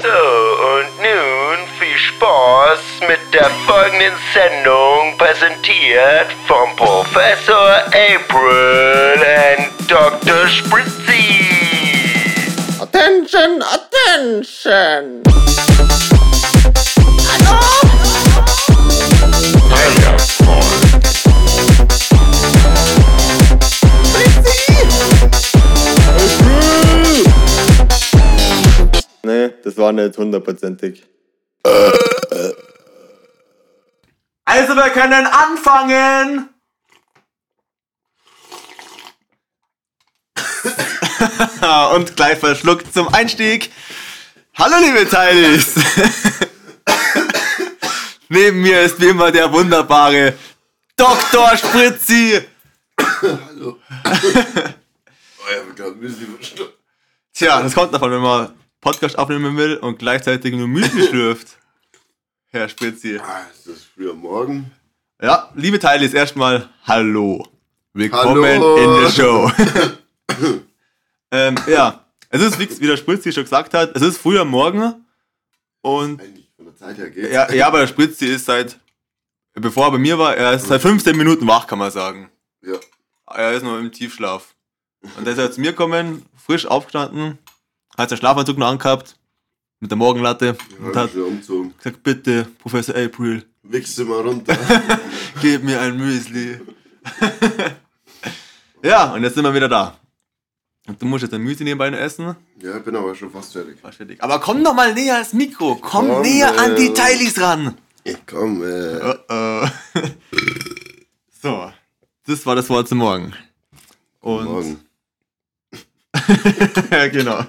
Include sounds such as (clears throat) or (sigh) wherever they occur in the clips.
So, und nun viel Spaß mit der folgenden Sendung, präsentiert vom Professor April und Dr. Spritzy. Attention, attention! Das war nicht hundertprozentig. Also wir können anfangen. (laughs) Und gleich verschluckt zum Einstieg. Hallo liebe Teilis. (laughs) Neben mir ist wie immer der wunderbare Dr. Spritzi. (laughs) Oh ja, wir gerade ein bisschen verschluckt. Tja, das kommt davon, wenn man Podcast aufnehmen will und gleichzeitig nur Müsli (laughs) schlürft. Herr Spritzi. Ah, ist das früher Morgen? Ja, liebe Teilis, erstmal Hallo. Willkommen Hallo. in der Show. (laughs) ähm, ja, es ist, wie der Spritzi schon gesagt hat, es ist früh am Morgen und Eigentlich von der Zeit her geht's. ja, ja, aber der Spritzi ist seit, bevor er bei mir war, er ist seit 15 Minuten wach, kann man sagen. Ja. Er ist noch im Tiefschlaf. Und da ist er zu mir gekommen, frisch aufgestanden, hat seinen Schlafanzug noch angehabt, mit der Morgenlatte und Ja, hat schon umgezogen. gesagt, bitte, Professor April, Wichse mal runter. (laughs) gib mir ein Müsli. (laughs) ja, und jetzt sind wir wieder da. Und du musst jetzt ein Müsli nebenbei noch essen. ja, ich bin aber schon fast fertig. Fast fertig. Aber komm doch mal näher ans Mikro. Komm, Komm, näher an die äh. Teilis ran. Komm, äh. Oh, oh. (laughs) so, das war das Wort zum Morgen. Und Morgen. ja, genau.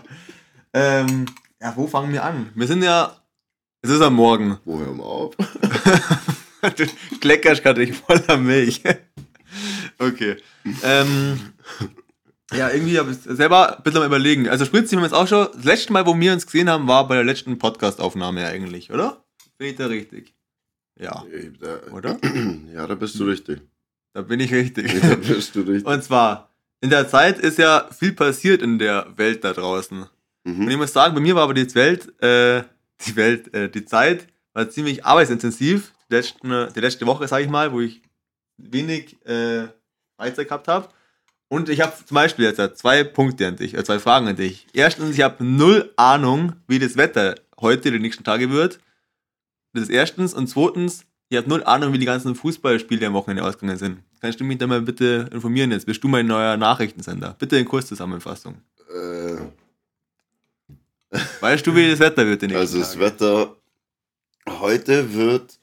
Ähm, ja, wo fangen wir an? Wir sind ja. Es ist am Morgen. Wo hören wir auf? (laughs) du kleckerst gerade nicht voller Milch. okay. Ähm, ja, irgendwie habe ich selber ein bisschen am überlegen. Also Spritzi haben wir jetzt auch schon. Das letzte Mal, wo wir uns gesehen haben, war bei der letzten Podcast-Aufnahme eigentlich, oder? Bin ich da richtig? Ja, Ey, da, oder? (clears throat) ja, da bist du richtig. Da bin ich richtig. Da bist du (laughs) richtig. Und zwar, in der Zeit ist ja viel passiert in der Welt da draußen. Und ich Mhm. muss sagen, bei mir war aber die Welt, äh, die Welt, äh, die Zeit war ziemlich arbeitsintensiv. Die, letzten, die letzte Woche, sage ich mal, wo ich wenig äh, Freizeit gehabt habe. Und ich habe zum Beispiel jetzt äh, zwei Punkte an dich, äh, zwei Fragen an dich. Erstens, ich habe null Ahnung, wie das Wetter heute, die nächsten Tage wird. Das ist erstens. Und zweitens, ich habe null Ahnung, wie die ganzen Fußballspiele am Wochenende ausgegangen sind. Kannst du mich da mal bitte informieren jetzt? Bist du mein neuer Nachrichtensender? Bitte in Kurzzusammenfassung. Äh, Weißt du, wie das Wetter wird die nächsten also das Tage? Wetter heute wird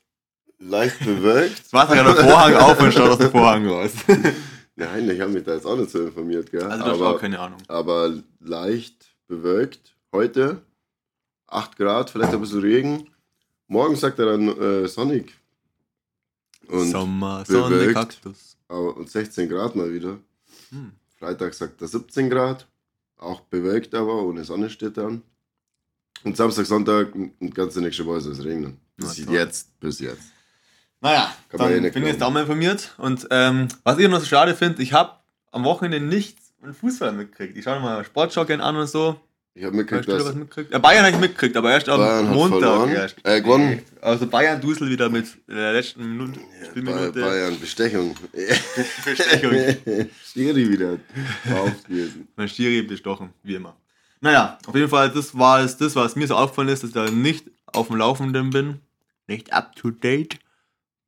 leicht bewölkt. Jetzt macht er gerade den Vorhang auf und schaut aus dem Vorhang raus. (laughs) Nein, ich habe mich da jetzt auch nicht so informiert, gell? Also, das aber, war keine Ahnung. aber leicht bewölkt heute. 8 Grad, vielleicht ein bisschen Regen. Morgen sagt er dann äh, sonnig. Und, Sommer, Sonne. Kaktus. aber, und 16 Grad mal wieder. Hm. Freitag sagt er 17 Grad. Auch bewölkt aber, ohne Sonne steht dann. Und Samstag, Sonntag und ganze nächste Woche soll es regnen. Bis Na jetzt, bis jetzt. Naja, Kann dann eh bin ich jetzt auch mal informiert. Und ähm, was ich noch so schade finde, ich habe am Wochenende nichts von Fußball mitgekriegt. Ich schaue mal Sportschau gerne an und so. Ich habe mitgekriegt, dass was mitgekriegt? Ja, Bayern habe ich mitgekriegt, aber erst am Bayern hat Montag. Erst. Äh, gewonnen. Also Bayern dusel wieder mit der letzten Minute, Spielminute. Bayern Bestechung. (laughs) Bestechung. (laughs) Schiri wieder drauf gewesen. Mein Schiri bestochen, wie immer. Naja, auf jeden Fall, das war es, das, was mir so aufgefallen ist, dass ich da nicht auf dem Laufenden bin. Nicht up to date.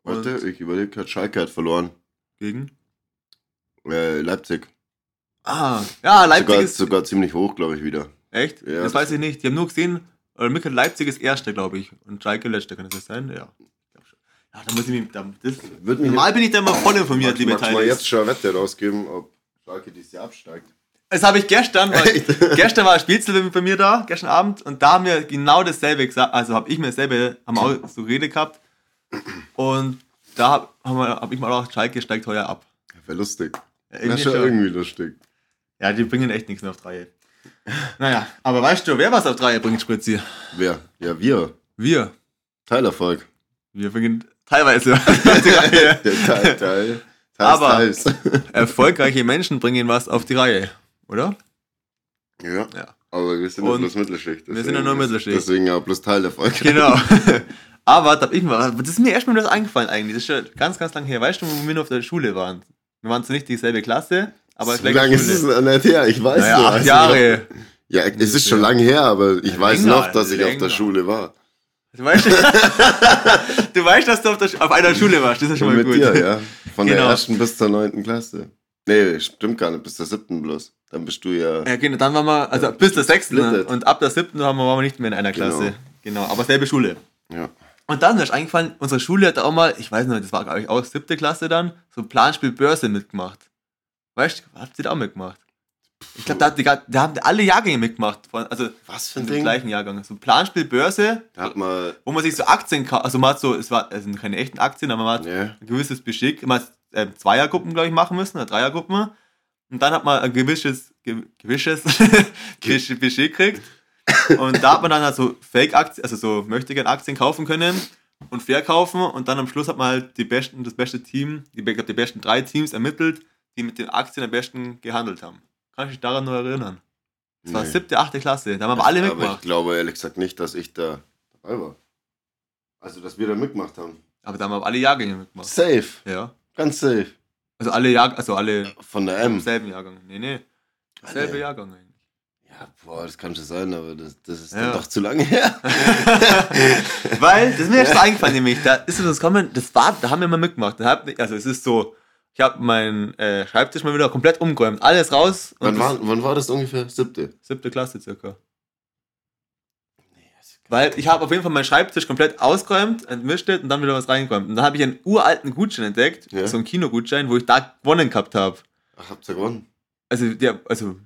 Warte, ich überlege gerade, Schalke hat verloren. Gegen? Äh, Leipzig. Ah, ja, Leipzig sogar, ist. sogar ziemlich hoch, glaube ich, wieder. Echt? Ja, das weiß ich nicht. Die haben nur gesehen, oder Mikkel Leipzig ist Erster, glaube ich. Und Schalke Letzter, kann das sein? Ja. Ich. Ja, da muss ich mich. Da, das, Würde mich normal bin ich da immer voll informiert, liebe magst du mal jetzt schon eine Wette rausgeben, ob Schalke dieses Jahr absteigt? Das habe ich gestern, weil (laughs) gestern war ein Spielzel bei mir da, gestern Abend, und da haben wir genau dasselbe gesagt, also habe ich mir dasselbe, wir auch so Rede gehabt. Und da habe hab ich mal auch, Schalke steigt heuer ab. Wäre lustig. Ja, Wäre schon schon. irgendwie lustig. ja, die bringen echt nichts mehr auf Dreie. Naja, aber weißt du, wer was auf Dreie bringt, Spritzi? Wer? Ja, wir. Wir. Teilerfolg. Wir bringen teilweise auf die Reihe. Der Teil, Teil. Teils, Aber- Teils. Erfolgreiche Menschen bringen was auf die Reihe, oder? Ja. Ja. Aber wir sind ja bloß Mittelschicht. wir sind ja nur Mittelschicht. Deswegen ja bloß Teil der Folge. Genau. (laughs) Aber da hab ich mal, das ist mir erstmal das eingefallen eigentlich. Das ist schon ganz, ganz lange her. Weißt du, wo wir noch auf der Schule waren? Wir waren zwar nicht dieselbe Klasse, aber so lange ist es Schule. nicht her, ich weiß Naja, noch. acht Jahre. Ja, es ist schon lange her, aber ich weiß Länger, noch, dass ich auf länger. der Schule war. Du weißt, (laughs) du weißt dass du auf, der, auf einer Schule warst. Das ist schon Und mal mit gut. dir, ja. Von der Genau. ersten bis zur neunten Klasse. Nee, stimmt gar nicht, bis zur siebten bloß. Dann bist du ja. Ja, genau, dann waren wir, also bis der sechsten Splittet. und ab der siebten waren wir, waren wir nicht mehr in einer Genau. Klasse. Genau, aber selbe Schule. Ja. Und dann ist eingefallen, unsere Schule hat auch mal, ich weiß nicht, das war glaube ich auch siebte Klasse dann, so Planspiel Börse mitgemacht. Weißt du, habt ihr da auch mitgemacht? Ich glaube, da, hat da haben alle Jahrgänge mitgemacht. Von, also Was für in ein Ding? gleichen Jahrgang. So Planspiel Börse, Da hat man. wo man sich so Aktien kauft. Also man hat so, es war, es sind keine echten Aktien, aber man hat Ja. ein gewisses Beschick. Man hat äh, Zweiergruppen, glaube ich, machen müssen, oder Dreiergruppen. Und dann hat man ein gewisses, ge gewisses (laughs) Beschick gekriegt. Und da hat man dann halt so Fake-Aktien, also so möchte gern Aktien kaufen können und verkaufen. Und dann am Schluss hat man halt die besten, das beste Team, die, ich die besten drei Teams ermittelt, die mit den Aktien am besten gehandelt haben. Kann ich mich daran noch erinnern? Das war Nee. siebte, achte Klasse. Da haben wir alle Aber ich mitgemacht. glaube ehrlich gesagt nicht, dass ich da dabei war. Also, dass wir da mitgemacht haben. Aber da haben wir alle Jahrgänge mitgemacht. Safe. Ja. Ganz safe. Also alle Jahr, also alle Von der M. selben Jahrgang. Nee, nee. Selbe Alle. Jahrgang eigentlich. Ja, boah, das kann schon sein, aber das, das ist Ja. dann doch zu lange her. (laughs) Weil, das ist mir jetzt so eingefallen, nämlich, da ist uns kommen, das war, da haben wir mal mitgemacht. Also es ist so, ich habe meinen äh, Schreibtisch mal wieder komplett umgeräumt. Alles raus. Wann das- war, wann war das ungefähr? Siebte. Siebte Klasse circa. Weil ich habe auf jeden Fall meinen Schreibtisch komplett ausgeräumt, entmischt und dann wieder was reingeräumt. Und dann habe ich einen uralten Gutschein entdeckt, Ja. so einen Kinogutschein, wo ich da gewonnen gehabt habe. Ach, habt ihr gewonnen? Also, ja, also,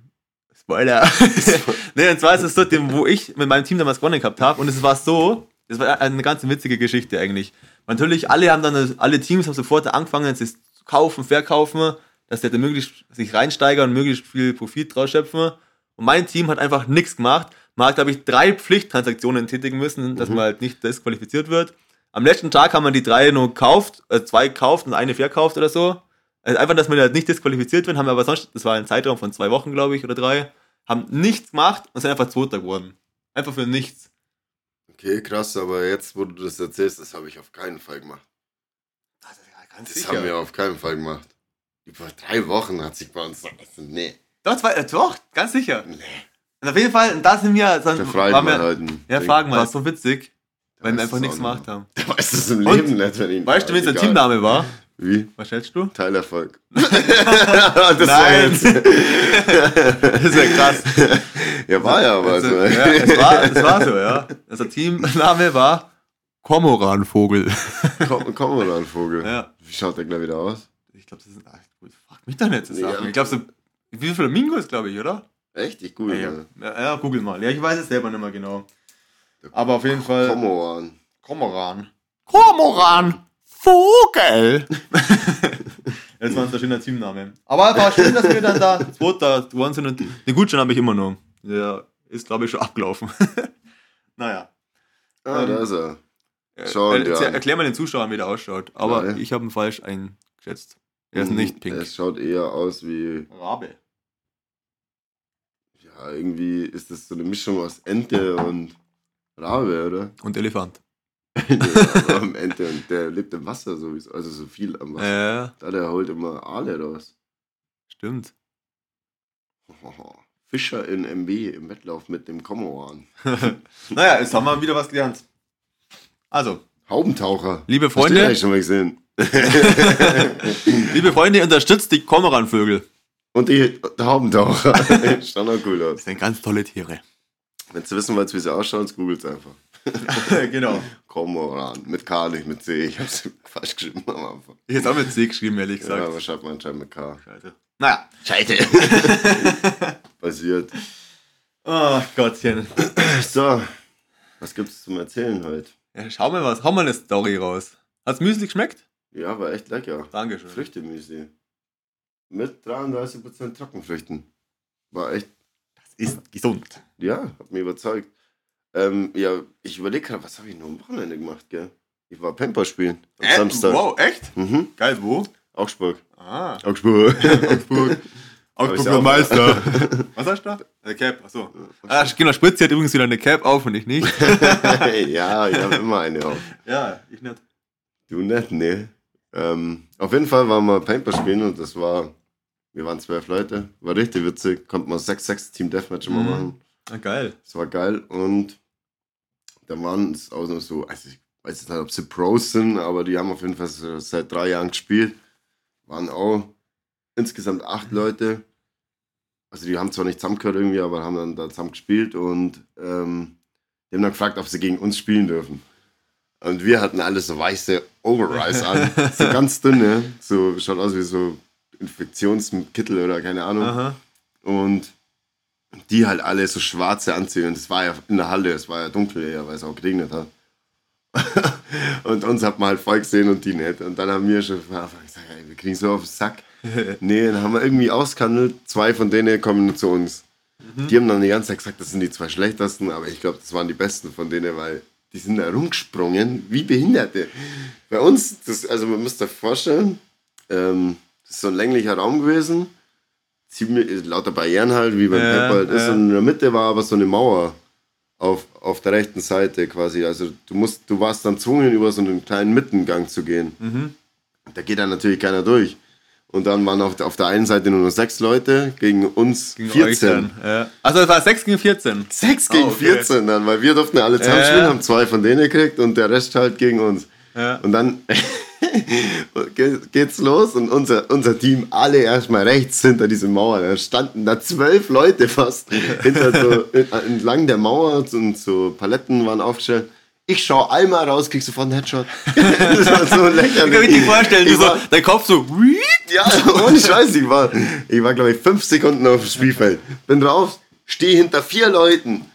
Spoiler. (laughs) nee, und zwar ist es so, wo ich mit meinem Team damals gewonnen gehabt habe. Und es war so, das war eine ganz witzige Geschichte eigentlich. Natürlich, alle haben dann, alle Teams haben sofort angefangen, sich zu kaufen, verkaufen, dass sie halt möglichst sich reinsteigern und möglichst viel Profit draus schöpfen. Und mein Team hat einfach nichts gemacht. Man hat, glaube ich, drei Pflichttransaktionen tätigen müssen, dass man halt nicht disqualifiziert wird. Am letzten Tag haben wir die drei nur gekauft, äh, zwei gekauft und eine verkauft oder so. Also einfach, dass wir halt nicht disqualifiziert werden, haben wir aber sonst, das war ein Zeitraum von zwei Wochen, glaube ich, oder drei, haben nichts gemacht und sind einfach Zweiter geworden. Einfach für nichts. Okay, krass, aber jetzt, wo du das erzählst, das habe ich auf keinen Fall gemacht. Ganz Das haben wir auf keinen Fall gemacht. Über drei Wochen hat sich bei uns. Also, nee. Doch, zwei, äh, doch, ganz sicher. Nee. Und auf jeden Fall, und da sind wir, dann Der waren wir, halt. ja, Ding. fragen mal, das ist so witzig, weil wir einfach nichts gemacht haben. Der weiß das im Und? Leben nicht, wenn ihn. Weißt du, wie unser Egal. Teamname war? Wie? Was stellst du? Teilerfolg. (laughs) (laughs) das Nein. jetzt. (laughs) Das ist ja krass. ja, war ja aber Also, so. ja, es, war, es war so, ja. Unser Teamname war Kormoranvogel. Komm, komm mal an, Vogel. Ja. Wie schaut der gleich wieder aus? Ich glaube, das ist. Ach, gut, frag mich doch nicht zu sagen. Ja. Ich glaube, so. Wie viele Flamingos, glaube ich, oder? Echt? Ich google Ja, mal. ja. ja, google mal. Ja, ich weiß es selber nicht mehr genau. Aber auf jeden Fall. Komm mal an. Kormoran. Kormoran. Vogel. (laughs) Das war unser schöner Teamname. Aber es war schön, dass wir dann da Zweiter geworden sind den Gutschein habe ich immer noch. Der ist, glaube ich, schon abgelaufen. (laughs) naja. Ah, Ähm, da ist er. Äh, Schau erzähl- an. erklär mal den Zuschauern, wie der ausschaut. Aber Ja. ich habe ihn falsch eingeschätzt. Er ist Mhm. nicht pink. Es schaut eher aus wie. Rabe. Ja, irgendwie ist das so eine Mischung aus Ente und Rabe, oder? Und Elefant. (laughs) ja, am Ente und der lebt im Wasser sowieso. Also so viel am Wasser. Ja, Da der holt immer Aale raus. stimmt. (laughs) Fischer in MB im Wettlauf mit dem Komoran. (laughs) naja, jetzt haben wir wieder was gelernt. Also, Haubentaucher. liebe Hast du Freunde, eigentlich schon mal gesehen? liebe Freunde, unterstützt die Kormoranvögel. Und die, Haubentaucher. (laughs) Schaut auch cool aus. Das sind ganz tolle Tiere. Wenn du wissen wollt, wie sie ausschauen, googelt einfach. (laughs) genau. Komoran. Mit K, nicht mit C. Ich hab's falsch geschrieben am Anfang. Ich hätte auch mit C geschrieben, ehrlich Ja, gesagt. aber schreibt man anscheinend mit K. Scheiße. Naja. Scheite. (laughs) Passiert. Oh Gottchen. So, was gibt's zum Erzählen heute? Ja, schau mal was. Hau mal eine Story raus. Hat's Müsli geschmeckt? Ja, war echt lecker. Dankeschön. Früchtemüsli. Mit 33% Trockenfrüchten. War echt, Das ist gesund. ja, hat mich überzeugt. Ähm, ja, ich überlege gerade, was habe ich nur am Wochenende gemacht, gell? Ich war Pamper spielen am Äh, Samstag. Wow, echt? Mhm. Geil, wo? Augsburg. Ah. Augsburg. (laughs) Augsburg. Augsburger Meister. (laughs) Was hast du da? Eine Cap, achso. Ah, genau, Spritzi hat übrigens wieder eine Cap auf und ich nicht. (laughs) ja, ich habe immer eine auf. ja, ich nicht. Du nicht, ne? Ähm, auf jeden Fall waren wir Paintball spielen und das war, wir waren zwölf Leute, war richtig witzig, konnte man 6-6 Team Deathmatch immer Mhm. machen. Ah, geil. Das war geil und da waren es auch noch so, also ich weiß jetzt nicht, ob sie Pros sind, aber die haben auf jeden Fall so seit drei Jahren gespielt. Waren auch insgesamt acht Leute. Also die haben zwar nicht zusammengehört irgendwie, aber haben dann da zusammen gespielt und ähm, die haben dann gefragt, ob sie gegen uns spielen dürfen. Und wir hatten alle so weiße Overalls an, (laughs) so ganz dünne, so schaut aus wie so Infektionskittel oder keine Ahnung. Aha. Und die halt alle so schwarze Anzüge. Und es war ja in der Halle, es war ja dunkel, ja, weil es auch geregnet hat. (laughs) und uns hat man halt voll gesehen und die nicht. Und dann haben wir schon gesagt, ey, wir kriegen so auf den Sack. (laughs) nee, dann haben wir irgendwie ausgehandelt, zwei von denen kommen zu uns. Die haben dann die ganze Zeit gesagt, das sind die zwei schlechtesten, aber ich glaube, das waren die besten von denen, weil die sind da rumgesprungen wie Behinderte. Bei uns, das, also man muss sich vorstellen, ähm, so ein länglicher Raum gewesen, ziemlich lauter Barrieren halt, wie beim Ja, Pepper halt ist. ja. Und in der Mitte war aber so eine Mauer auf, auf der rechten Seite quasi. Also du musst, du warst dann gezwungen, über so einen kleinen Mittengang zu gehen. Mhm. Da geht dann natürlich keiner durch. Und dann waren auf, der- auf der einen Seite nur noch sechs Leute, gegen uns Gegen 14. euch dann. Ja. Also es war 6 gegen 14. 6 gegen Oh, okay. 14 dann, weil wir durften ja alle zusammen spielen, haben zwei von denen gekriegt und der Rest halt gegen uns. Und dann geht's los und unser, unser Team alle erstmal rechts hinter diese Mauer. Da standen da zwölf Leute fast (laughs) hinter so, entlang der Mauer und so Paletten waren aufgestellt. Ich schau einmal raus, krieg sofort einen Headshot. (laughs) das war so Ich lächerlich. kann mir nicht vorstellen, du Ich so, war- dein Kopf so, ja, ohne Scheiß, ich war, ich war glaube ich fünf Sekunden auf dem Spielfeld. Bin drauf, stehe hinter vier Leuten.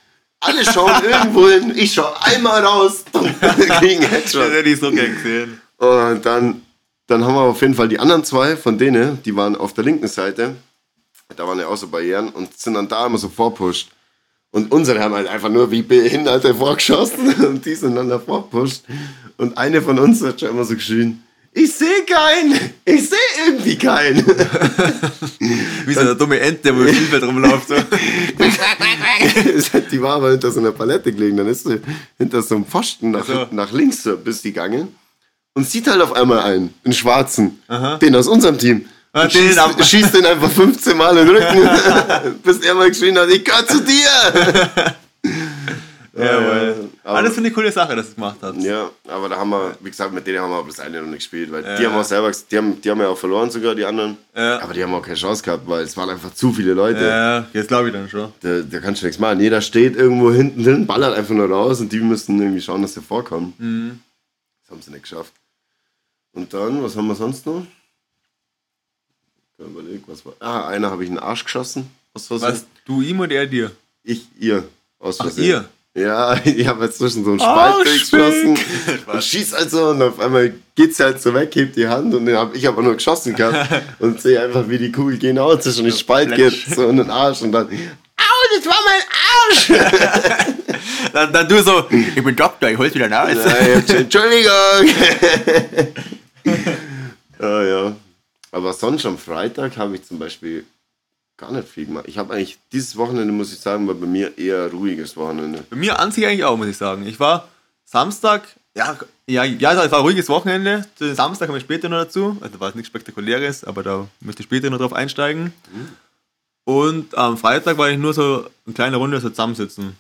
Alle schauen (laughs) irgendwo hin, ich schau einmal raus und krieg einen das Headshot. hätte ich so gern gesehen. Und dann, dann haben wir auf jeden Fall die anderen zwei von denen, die waren auf der linken Seite. Da waren ja auch so Barrieren und sind dann da immer so vorpusht. Und unsere haben halt einfach nur wie Behinderte vorgeschossen (laughs) und die sind dann da vorpusht. Und eine von uns hat schon immer so geschrien, ich sehe keinen, ich sehe irgendwie keinen. (laughs) Wie so eine dumme Ente, wo im Spielfeld rumläuft. So. (laughs) die war aber hinter so einer Palette gelegen. Dann ist sie hinter so einem Pfosten nach, Ach so. nach links so bis die gegangen und sieht halt auf einmal einen, einen schwarzen, Aha. den aus unserem Team. Ah, Und den schießt, ab- schießt den einfach 15 Mal in den Rücken, (laughs) bis er mal geschrien hat, ich gehör zu dir. (laughs) Jawohl. aber- Aber das finde ich eine coole Sache, dass ihr es gemacht habt. Ja, aber da haben wir, wie gesagt, mit denen haben wir das eine noch nicht gespielt, weil Ja. die haben auch selber, die haben, die haben ja auch verloren sogar, die anderen. Ja. Aber die haben auch keine Chance gehabt, weil es waren einfach zu viele Leute. Ja, jetzt glaube ich dann schon. Da, da kannst du nichts machen. Jeder steht irgendwo hinten drin, ballert einfach nur raus und die müssen irgendwie schauen, dass sie vorkommen. Mhm. Das haben sie nicht geschafft. Und dann, was haben wir sonst noch? Ich was war. Ah, einer habe ich in den Arsch geschossen. Aus Versehen. Was, du ihm und er dir? Ich, ihr. Aus Ach, Versehen. ihr? Ja, (laughs) ich habe jetzt zwischen so einen Spalt Arschfick. geschossen (laughs) und schieß halt so und auf einmal geht's halt so weg, hebt die Hand und den hab, ich habe nur geschossen gehabt (laughs) und sehe einfach, wie die Kugel genau zwischen den Spalt geht, so in den Arsch und dann, au, das war mein Arsch! Dann, dann du so, ich bin Doktor, ich hol's wieder. Nein, Entschuldigung! (laughs) ja, ja. Aber sonst am Freitag habe ich zum Beispiel gar nicht viel gemacht. Ich habe eigentlich dieses Wochenende, muss ich sagen, war bei mir eher ruhiges Wochenende. Bei mir an sich eigentlich auch, muss ich sagen. Ich war Samstag, ja, ja, ja, es war ein ruhiges Wochenende. Zu dem Samstag komme ich später noch dazu. Also war es nichts Spektakuläres, aber da müsste ich später noch drauf einsteigen. Und am Freitag war ich nur so eine kleine Runde so zusammensitzen.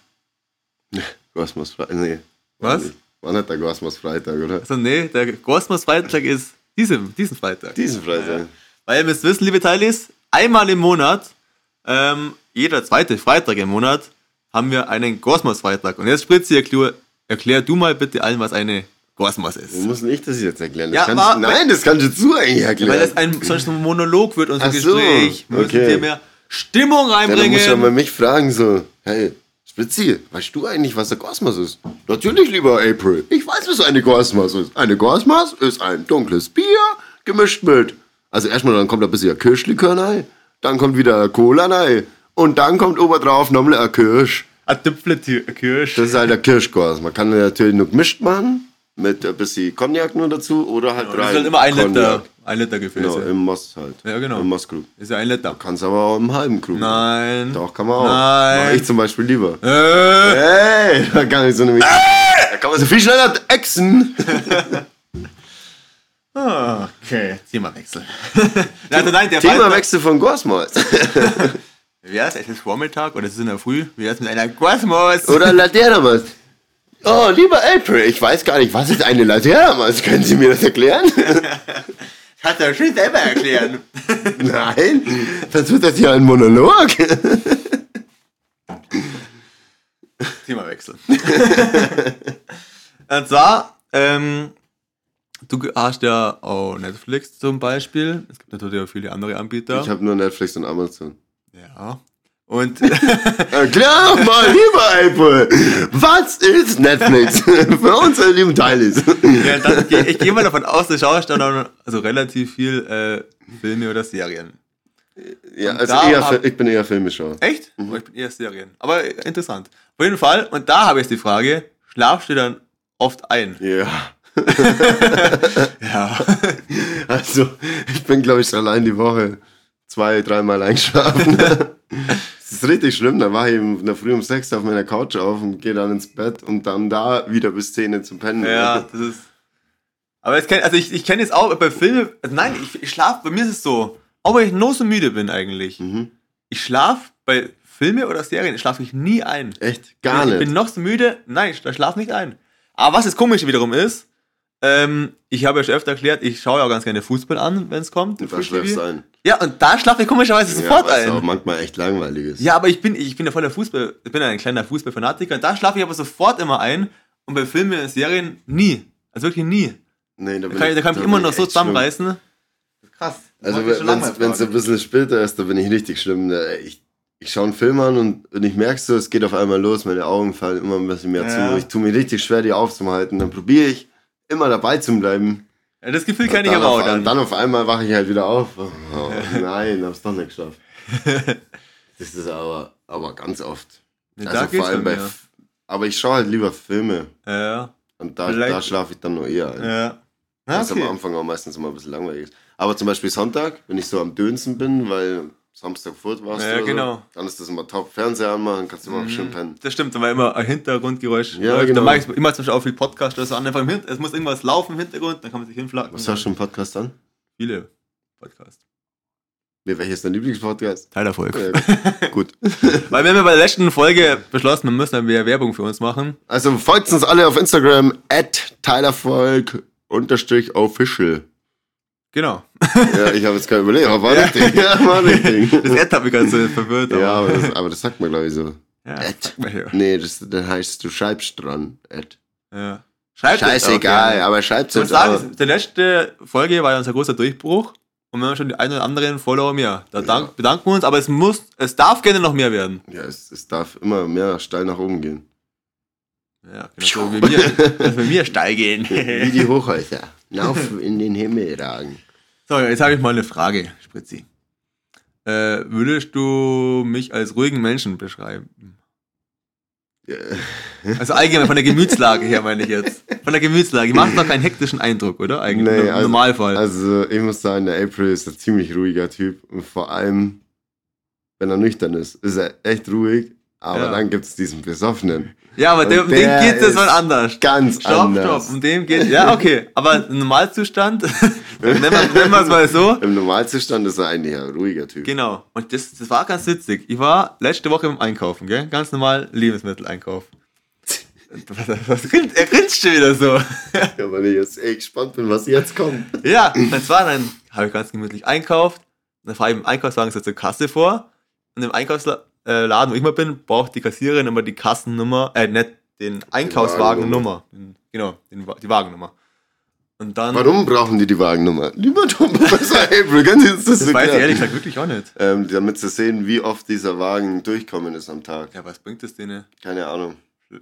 Gosmos Freitag. Nee. Was? War nicht, der Gosmos Freitag, oder? Also nee, der Kosmos Freitag ist diesem, diesen Freitag. Diesen Freitag. Weil ihr müsst wissen, liebe Teilis, einmal im Monat, ähm, jeder zweite Freitag im Monat, haben wir einen Kosmos-Freitag. Und jetzt Spritzi, erklär, erklär du mal bitte allen, was eine Kosmos ist. Wir müssen nicht das jetzt erklären. Das Ja, war- nein, das kannst du eigentlich erklären. Weil das ein sonst ein (laughs) Monolog wird, unser Ach so, Gespräch. Wir müssen okay. hier mehr Stimmung ja, dann musst du ja reinbringen. mal mich fragen, so, hey, Spitzi, weißt du eigentlich, was der Kosmos ist? Natürlich, lieber April. Ich weiß, was eine Kosmos ist. Eine Kosmos ist ein dunkles Bier gemischt mit. Also erstmal, dann kommt ein bisschen Kirschlikör rein, dann kommt wieder Cola rein und dann kommt obendrauf nochmal ein Kirsch. Ein Tüpfle Kirsch. Das ist halt der Kirschkurs. Man kann natürlich nur gemischt machen, mit ein bisschen Cognac nur dazu oder halt Das rein ist halt immer ein Liter, Cognac. Ein Liter Gefäße. Genau, im Moss halt. Ja, genau. Im Mosskrug. ist ja ein Liter. Kannst aber auch im halben Krug. Nein. Doch, kann man auch. Nein. Mach ich zum Beispiel lieber. Äh, Hey, (laughs) da kann ich so nämlich. Da kann man so viel schneller exen. (laughs) okay, Themawechsel. (laughs) also nein, der Themawechsel von Gosmos. Wie wär's? Es ist Vormittag oder es ist in der Früh? Wie wär's mit einer Kosmos? Oder Laternamas. Oh, lieber April, ich weiß gar nicht, was ist eine Laternamas? Können Sie mir das erklären? Kannst du schön selber erklären. (laughs) Nein, das wird das ja ein Monolog. Themawechsel. (laughs) Und zwar, ähm, du hast ja auch Netflix zum Beispiel. Es gibt natürlich auch viele andere Anbieter. Ich habe nur Netflix und Amazon. ja. Und (laughs) Erklär doch mal, lieber April, was ist Netflix (laughs) für unsere lieben Teilis? ja, dann, ich gehe mal davon aus, du schaust dann auch also relativ viel äh, Filme oder Serien. Ja, also eher, hab- ich bin eher Filmschauer. Echt? Oh, ich bin eher Serien. Aber äh, interessant. Auf jeden Fall, und da habe ich jetzt die Frage, schlafst du dann oft ein? Ja. (laughs) Ja. Also, ich bin, glaube ich, allein die Woche zwei, dreimal eingeschlafen. Das ist richtig schlimm. Da war ich in der Früh um sechs auf meiner Couch auf und gehe dann ins Bett und dann da wieder bis 10 zum Pennen. Ja, das ist. Aber kenn, also ich, ich kenne jetzt auch bei Filmen, also nein, ich, ich schlafe, bei mir ist es so, auch wenn ich nur so müde bin eigentlich, Mhm. ich schlafe bei Filme oder Serien, schlafe ich nie ein. Echt? Gar ich nicht. bin noch so müde, nein, ich schlafe nicht ein. Aber was das Komische wiederum ist, ähm, ich habe ja schon öfter erklärt, ich schaue ja auch ganz gerne Fußball an, wenn es kommt. da schläfst du ein. Ja, und da schlafe ich komischerweise sofort ja, auch ein. manchmal echt langweilig ist. Ja, aber ich bin, ich bin ja voll der Fußball, ich bin ein kleiner Fußballfanatiker, und da schlafe ich aber sofort immer ein und bei Filmen und Serien nie. Also wirklich nie. Nee, da, Da kann, ich- da kann ich mich immer noch so zusammenreißen. Krass. Also wenn es ein bisschen später ist, da bin ich richtig schlimm. Ich, ich schaue einen Film an und, und ich merke so, es geht auf einmal los, meine Augen fallen immer ein bisschen mehr Ja. zu. Ich tue mir richtig schwer, die aufzuhalten. Dann probiere ich immer dabei zu bleiben. Ja, das Gefühl kenne ich aber auch dann. dann auf einmal wache ich halt wieder auf. Oh, nein, hab's doch nicht geschafft. (laughs) Das ist aber, aber ganz oft. Ja, Also vor allem bei. mir. Aber ich schaue halt lieber Filme. Ja, Und da, Vielleicht- da schlafe ich dann nur eher ein. ja. Ah, Was am okay. Anfang auch meistens immer ein bisschen langweilig ist. Aber zum Beispiel Sonntag, wenn ich so am Dönsen bin, weil Samstag fort warst Ja, oder genau. so, dann ist das immer top. Fernseher anmachen, kannst du immer schön pennen. Das stimmt, da war immer ein Hintergrundgeräusch. Ja, läuft. genau. Da mache ich immer zum Beispiel auch viel Podcast oder so an. Einfach im Hin es muss irgendwas laufen im Hintergrund, dann kann man sich hinflacken. Was hast du im Podcast an? Viele Podcasts. Nee, welcher ist dein Lieblingspodcast? Teilerfolg. Ja, (laughs) gut. Weil wir haben ja bei der letzten Folge beschlossen, wir müssen dann wieder Werbung für uns machen. Also folgt uns alle auf Instagram at Teilerfolg unterstrich official. Genau. Ja, ich habe jetzt kein Überlegen, aber war Ja. richtig. Ja, war richtig. (laughs) Das Ad hat mich ganz so verwirrt. Ja, aber das, aber das sagt man, glaube ich, so. ja, Ad. hier. Nee, das, dann heißt du schreibst dran. Ad. ja. Schreibt Scheißegal, auch gerne. aber schreibt Ich uns sagen, die letzte Folge war ja unser großer Durchbruch. Und wir haben schon die einen oder anderen Follower mehr. Da dank, bedanken wir uns, aber es muss, es darf gerne noch mehr werden. Ja, es, es darf immer mehr steil nach oben gehen. Ja, genau so wie wir, (laughs) dass wir steil gehen. Wie die Hochhäuser. Lauf in den Himmel ragen. So, jetzt habe ich mal eine Frage, Spritzi. Äh, würdest du mich als ruhigen Menschen beschreiben? Also allgemein von der Gemütslage her meine ich jetzt. Von der Gemütslage. Macht doch keinen hektischen Eindruck, oder? Eigentlich Nee, im also- Normalfall. Also, ich muss sagen, der April ist ein ziemlich ruhiger Typ. Und vor allem, wenn er nüchtern ist, ist er echt ruhig. Aber Ja. dann gibt es diesen Besoffenen. ja, aber und dem, dem geht es ist mal anders. Ganz Stopp, anders. stopp. Um dem geht Ja, okay. Aber im Normalzustand, (laughs) nennen wir es mal so. Im Normalzustand ist er eigentlich ein ruhiger Typ. Genau. Und das, das war ganz witzig. Ich war letzte Woche im Einkaufen, gell? Ganz normal Lebensmitteleinkauf. Was, (laughs) was, grinst- er grinst schon wieder so. Ja, (laughs) weil ich jetzt echt gespannt bin, was jetzt kommt. Ja, und zwar dann habe ich ganz gemütlich einkauft. Dann fahre ich im Einkaufswagen so zur Kasse vor. Und im Einkaufsladen, wo ich mal bin, braucht die Kassiererin immer die Kassennummer, äh, nicht den Einkaufswagennummer. Genau, den, die Wagennummer. Und dann, Warum brauchen die die Wagennummer? Lieber Tom Professor April, Sie uns das, das weiß ich ehrlich gesagt wirklich auch nicht. Ähm, damit sie sehen, wie oft dieser Wagen durchkommen ist am Tag. Ja, was bringt das denen? Keine Ahnung. (laughs)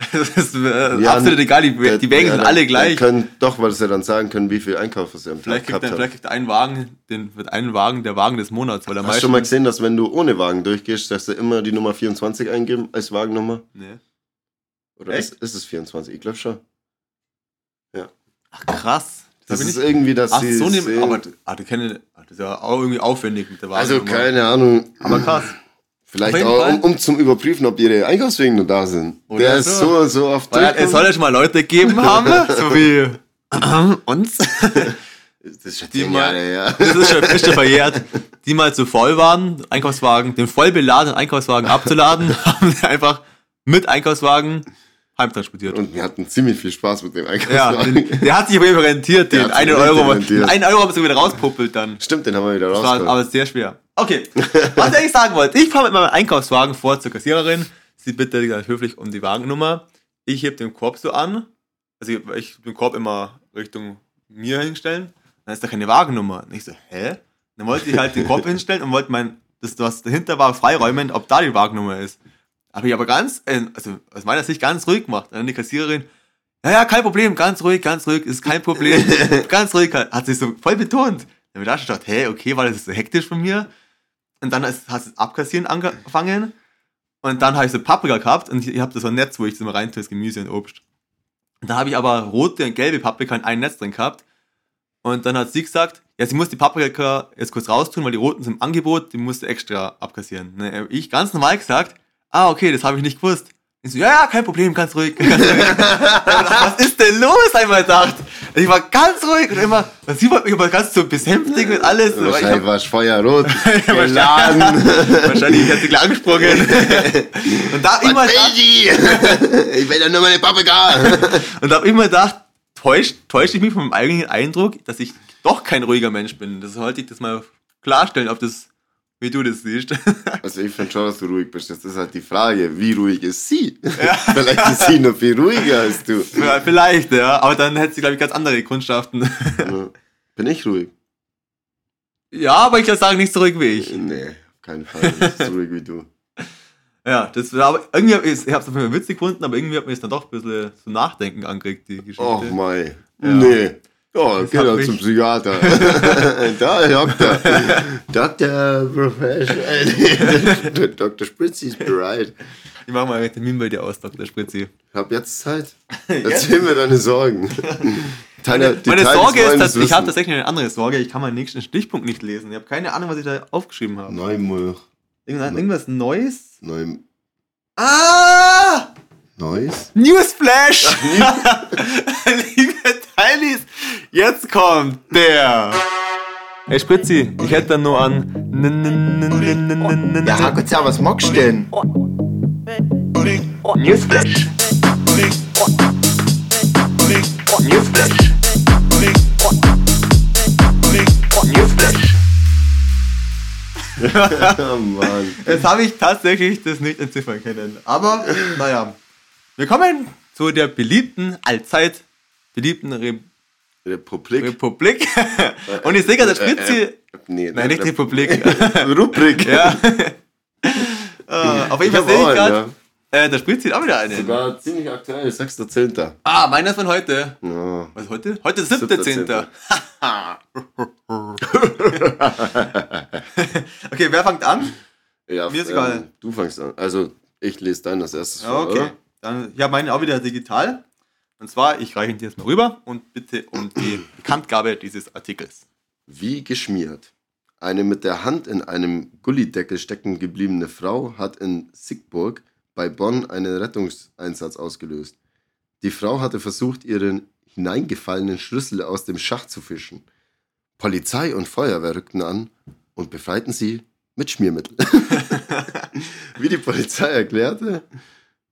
(laughs) Das ist äh, Ja, absolut egal, die, Der- die Wägen ja, sind alle gleich. Können, doch, weil sie dann sagen können, wie viel Einkauf sie am Tag Vielleicht kriegt, gehabt der, haben. vielleicht kriegt ein Wagen, den wird ein Wagen der Wagen des Monats, weil Hast du schon mal gesehen, dass wenn du ohne Wagen durchgehst, dass sie immer die Nummer 24 eingeben als Wagennummer? Nee. Oder ist, ist es 24? Ich glaube schon. Ach krass. Das bin ist irgendwie, dass Ach, sie so nehmen, aber ah, die kennen, ah, das ist ja auch irgendwie aufwendig mit der Also Warnummer. keine Ahnung. Aber krass. Vielleicht auch, um, um zum Überprüfen, ob ihre Einkaufswegen noch da sind. Oder Der ist so. so, so oft Weil es soll ja schon mal Leute gegeben (laughs) haben, so wie (laughs) uns. (laughs) Das ist schon die mal- Jahre her. Das ist schon, schon verjährt. Die mal zu voll waren, Einkaufswagen, den voll beladenen Einkaufswagen abzuladen, haben sie einfach mit Einkaufswagen heimtransportiert. Und wir hatten ziemlich viel Spaß mit dem Ja, Einkaufswagen. den, der hat sich auf jeden Fall rentiert, den hat sich einen richtig Euro. rentiert. Den einen Euro haben sie wieder rauspuppelt dann. Stimmt, den haben wir wieder rausgeholt. aber sehr schwer. Okay, (laughs) was ich eigentlich sagen wollte, ich fahre mit meinem Einkaufswagen vor zur Kassiererin, sie bittet ganz höflich um die Wagennummer, ich heb den Korb so an, also ich, ich den Korb immer Richtung mir hinstellen, dann ist da keine Wagennummer. Und ich so, hä? Dann wollte ich halt den Korb (laughs) hinstellen und wollte mein, das, was dahinter war, freiräumen, ob da die Wagennummer ist. Habe ich aber ganz, äh, also aus meiner Sicht ganz ruhig gemacht. Und dann die Kassiererin, ja, ja, kein Problem, ganz ruhig, ganz ruhig, ist kein Problem, (laughs) ganz ruhig, hat sich so voll betont. Dann habe ich da schon gedacht, hey, okay, war das so hektisch von mir? Und dann ist- hat es abkassieren angefangen. Und dann habe ich so Paprika gehabt und ich, ich habe das so ein Netz, wo ich das immer reintue, das Gemüse und Obst. Und da habe ich aber rote und gelbe Paprika in ein Netz drin gehabt. Und dann hat sie gesagt, ja, sie muss die Paprika jetzt kurz raustun, weil die roten sind im Angebot, die musste extra abkassieren. Habe ich ganz normal gesagt, ah, okay, das habe ich nicht gewusst. Ich so, ja, ja, kein Problem, ganz ruhig. Ganz ruhig. (laughs) Ich Was ist denn los, hab ich mal gedacht. Ich war ganz ruhig und immer, und sie wollte mich aber ganz so besänftigen und alles. Ich Wahrscheinlich hab, war es feuerrot (laughs) wahrscheinlich, geladen. (laughs) wahrscheinlich hat sie gleich angesprungen. Und da ich Was will gedacht? Ich will ja nur meine Paprika. und da hab ich immer gedacht, täuscht, täuscht ich mich von meinem eigenen Eindruck, dass ich doch kein ruhiger Mensch bin. Das wollte ich das mal klarstellen, ob das, wie du das siehst. (laughs) Also ich finde schon, dass du ruhig bist. Das ist halt die Frage, wie ruhig ist sie? (laughs) Vielleicht ist sie noch viel ruhiger als du. Ja, Vielleicht, ja. Aber dann hätte sie, glaube ich, ganz andere Kundschaften. Ja. Bin ich ruhig? Ja, aber ich würde sagen, nicht so ruhig wie ich. Nee, auf keinen Fall. Nicht so ruhig wie du. (laughs) Ja, das war aber irgendwie, hab ich ich habe es auf jeden Fall witzig gefunden, aber irgendwie hat mir das dann doch ein bisschen zum Nachdenken angeregt, die Geschichte. Och mei. Ja. Nee. Ja, geh hat doch zum Psychiater. (laughs) da er. (laughs) Dr. Professor. (laughs) Dr. Spritzi ist bereit. Ich mache mal einen Termin bei dir aus, Dr. Spritzi. Ich hab jetzt Zeit. Erzähl mir deine Sorgen. Deine, Meine Teile Sorge ist, dass ich habe tatsächlich eine andere Sorge. Ich kann meinen nächsten Stichpunkt nicht lesen. Ich habe keine Ahnung, was ich da aufgeschrieben habe. Neumulch. Irgendwas, irgendwas Neues? Neum. Ah! Neues? Newsflash! Liebe Teilis, jetzt kommt der. Hey Spritzi, ich hätte dann nur an. Ja, Gott sei was magst du denn? Newsflash. Newsflash. Newsflash. Oh Mann. Jetzt habe ich tatsächlich das nicht entziffern können. Aber, naja. Wir kommen zu der beliebten, allzeit beliebten Re Republik. Republik. (laughs) Und ich sehe gerade, der Spritzi. Äh, äh, nee, Nein, nicht Republik. (laughs) Rubrik. ja. (laughs) Äh, auf jeden Fall sehe ich gerade, äh, der Spritzi hat auch wieder einen. Sogar ziemlich aktuell, 6.10. Ah, meiner ist von heute. Ja. Was heute? Heute ist 7.10. okay, wer fängt an? Ja, Mir ist ähm, egal. Du fängst an. Also, ich lese deinen als erstes Ja, vor, okay. oder? Dann, ich habe meine auch wieder digital. Und zwar, ich reiche ihn dir jetzt mal rüber und bitte um die Bekanntgabe dieses Artikels. Wie geschmiert. Eine mit der Hand in einem Gullideckel stecken gebliebene Frau hat in Siegburg bei Bonn einen Rettungseinsatz ausgelöst. Die Frau hatte versucht, ihren hineingefallenen Schlüssel aus dem Schacht zu fischen. Polizei und Feuerwehr rückten an und befreiten sie mit Schmiermittel. (laughs) Wie die Polizei erklärte,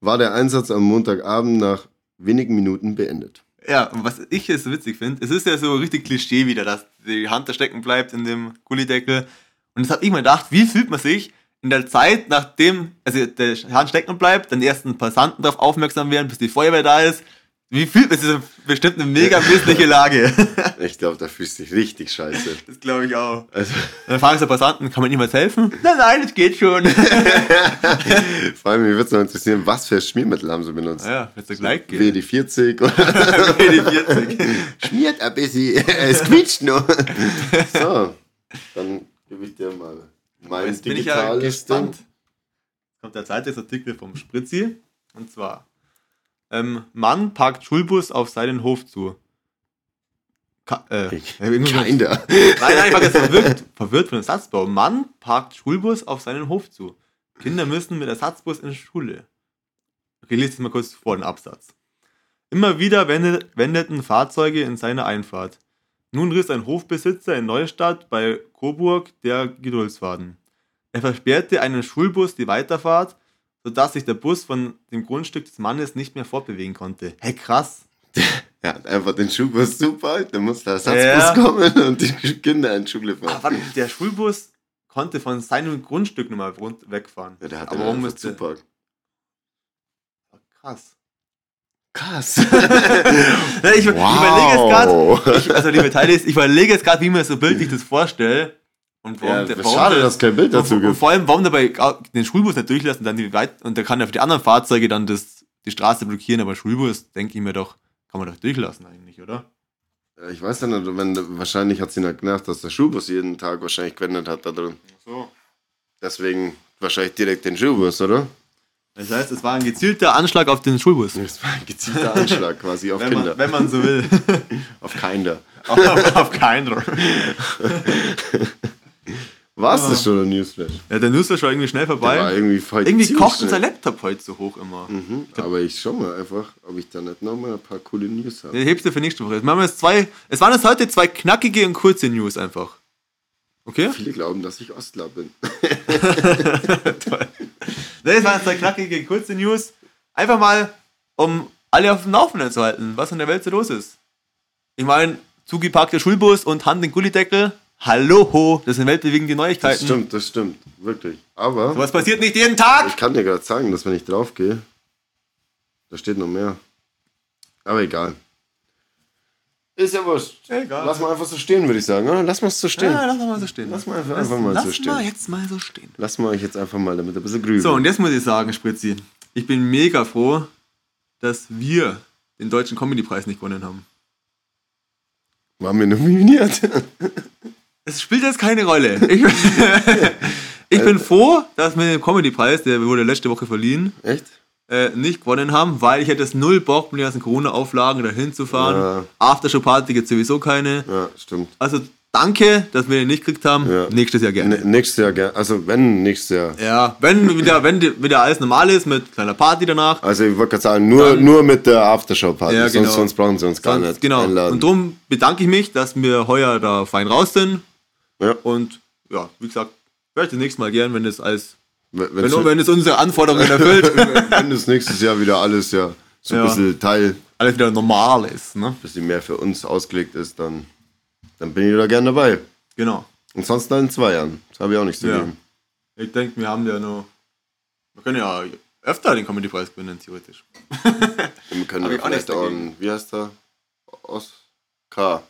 war der Einsatz am Montagabend nach wenigen Minuten beendet. Ja, und was ich jetzt witzig finde, es ist ja so richtig Klischee wieder, dass die Hand da stecken bleibt in dem Gullideckel. Und das habe ich mir gedacht, wie fühlt man sich in der Zeit, nachdem, also der Hand stecken bleibt, dann die ersten Passanten darauf aufmerksam werden, bis die Feuerwehr da ist. Wie fühlt man sich? Das ist bestimmt eine mega missliche Lage. (laughs) Ich glaube, da fühlst du dich richtig scheiße. Das glaube ich auch. Also, Dann fragen sie Passanten, kann man niemals helfen? (laughs) Nein, nein, es geht schon. (laughs) vor allem, mich würde es noch interessieren, was für Schmiermittel haben sie benutzt? ja, wird es gleich gehen. WD-40 oder WD-40. schmiert ein bisschen, es quietscht noch. So, dann gebe ich dir mal mein ja digitales gespannt. Ding. Kommt der Zeitungsartikel vom Spritzi. Und zwar: ähm, Mann parkt Schulbus auf seinen Hof zu. Ka äh, Ich- Kinder. Nein, nein, ich war jetzt verwirrt, verwirrt von dem Satzbau. Mann parkt Schulbus auf seinen Hof zu. Kinder müssen mit Ersatzbus in die Schule. Okay, lese das mal kurz vor den Absatz. Immer wieder wendet, wendeten Fahrzeuge in seine Einfahrt. Nun riss ein Hofbesitzer in Neustadt bei Coburg der Geduldsfaden. Er versperrte einem Schulbus die Weiterfahrt, sodass sich der Bus von dem Grundstück des Mannes nicht mehr fortbewegen konnte. Hey, krass. Er hat einfach den Schulbus super, dann muss der Ersatzbus Ja. kommen und die Kinder in die Schule fahren. Aber warte, der Schulbus konnte von seinem Grundstück nochmal wegfahren. Ja, der hat Aber warum einfach musste... super. Krass. Krass. (laughs) Ich, ich überlege jetzt gerade, wow. also liebe Teile, ich überlege jetzt gerade, wie man so bildlich das vorstelle. Und warum Ja, der, warum schade, der- dass es kein Bild dazu und, und gibt. vor allem, warum dabei den Schulbus nicht durchlassen, dann die weit, und der kann ja für die anderen Fahrzeuge dann das, die Straße blockieren, aber Schulbus, denke ich mir doch, kann man doch durchlassen eigentlich, oder? Ja, Ich weiß ja nicht, wenn, wahrscheinlich hat sie nicht genervt, dass der Schulbus jeden Tag wahrscheinlich gewendet hat da drin. So. Deswegen wahrscheinlich direkt den Schulbus, oder? Das heißt, es war ein gezielter Anschlag auf den Schulbus. Das war ein gezielter Anschlag quasi auf Wenn Kinder. man, wenn man so will. (laughs) auf Kinder. auf, auf keinen. (laughs) War es das schon, der Newsflash? Ja, der News ist schon irgendwie schnell Der war vorbei. irgendwie voll Irgendwie kocht unser Laptop heute so hoch immer. Mhm, aber ich schau mal einfach, ob ich da nicht noch mal ein paar coole News habe. Den hebst du für nächste Woche. Jetzt machen wir jetzt zwei. Es waren jetzt heute zwei knackige und kurze News einfach. Okay? (laughs) Viele glauben, dass ich Ostler bin. (laughs) Toll. Ne, es waren jetzt zwei knackige, kurze News. Einfach mal, um alle auf dem Laufenden zu halten, was in der Welt so los ist. Ich meine, zugepackter Schulbus und Hand in Gullideckel. Hallo, ho, das sind weltbewegende Das Neuigkeiten. stimmt, das stimmt. Wirklich. Aber Was passiert nicht jeden Tag? ich kann dir gerade sagen, dass wenn ich drauf gehe, da steht noch mehr. Aber egal. Ist ja wurscht. Egal. Lass mal einfach so stehen, würde ich sagen, oder? Lass mal so stehen. Ja, lass mal so stehen. Lass mal einfach, Lass, einfach mal lass so mal stehen. jetzt mal so stehen. Lass mal euch jetzt einfach mal damit ein bisschen grübeln. So, und jetzt muss ich sagen, Spritzi, ich bin mega froh, dass wir den Deutschen Comedy-Preis nicht gewonnen haben. Waren wir nominiert? (laughs) Es spielt jetzt keine Rolle. Ich, (laughs) ich bin froh, dass wir den Comedy-Preis, der wurde letzte Woche verliehen, Echt? äh, nicht gewonnen haben, weil ich hätte es null Bock, mit den ganzen Corona-Auflagen dahin zu fahren. Ja. Aftershow-Party gibt sowieso keine. Ja, stimmt. Also danke, dass wir den nicht gekriegt haben. Ja. Nächstes Jahr gerne. N nächstes Jahr, gern- also wenn nächstes Jahr. Ja, wenn wieder, wenn wieder alles normal ist mit kleiner Party danach. Also ich wollte gerade sagen, nur, Dann- nur mit der Aftershow-Party, Ja, sonst, genau. sonst brauchen sie uns gar Sonst- nicht genau. einladen. Und darum bedanke ich mich, dass wir heuer da fein raus sind. Ja. Und ja, wie gesagt, ich das nächste Mal gern, wenn es als wenn, wenn, wenn es unsere Anforderungen erfüllt, (laughs) wenn das nächstes Jahr wieder alles ja so ein Ja. bisschen Teil, alles wieder normal ist. Ne? ein bisschen mehr für uns ausgelegt ist, dann, dann bin ich da gern dabei. Genau. Und sonst dann in zwei Jahren. Das habe ich auch nicht zu Ja. geben. Ich denke, wir haben ja noch. Wir können ja öfter den Comedy-Preis gewinnen, theoretisch. Und wir können (laughs) vielleicht auch einen, wie heißt der? Oscar.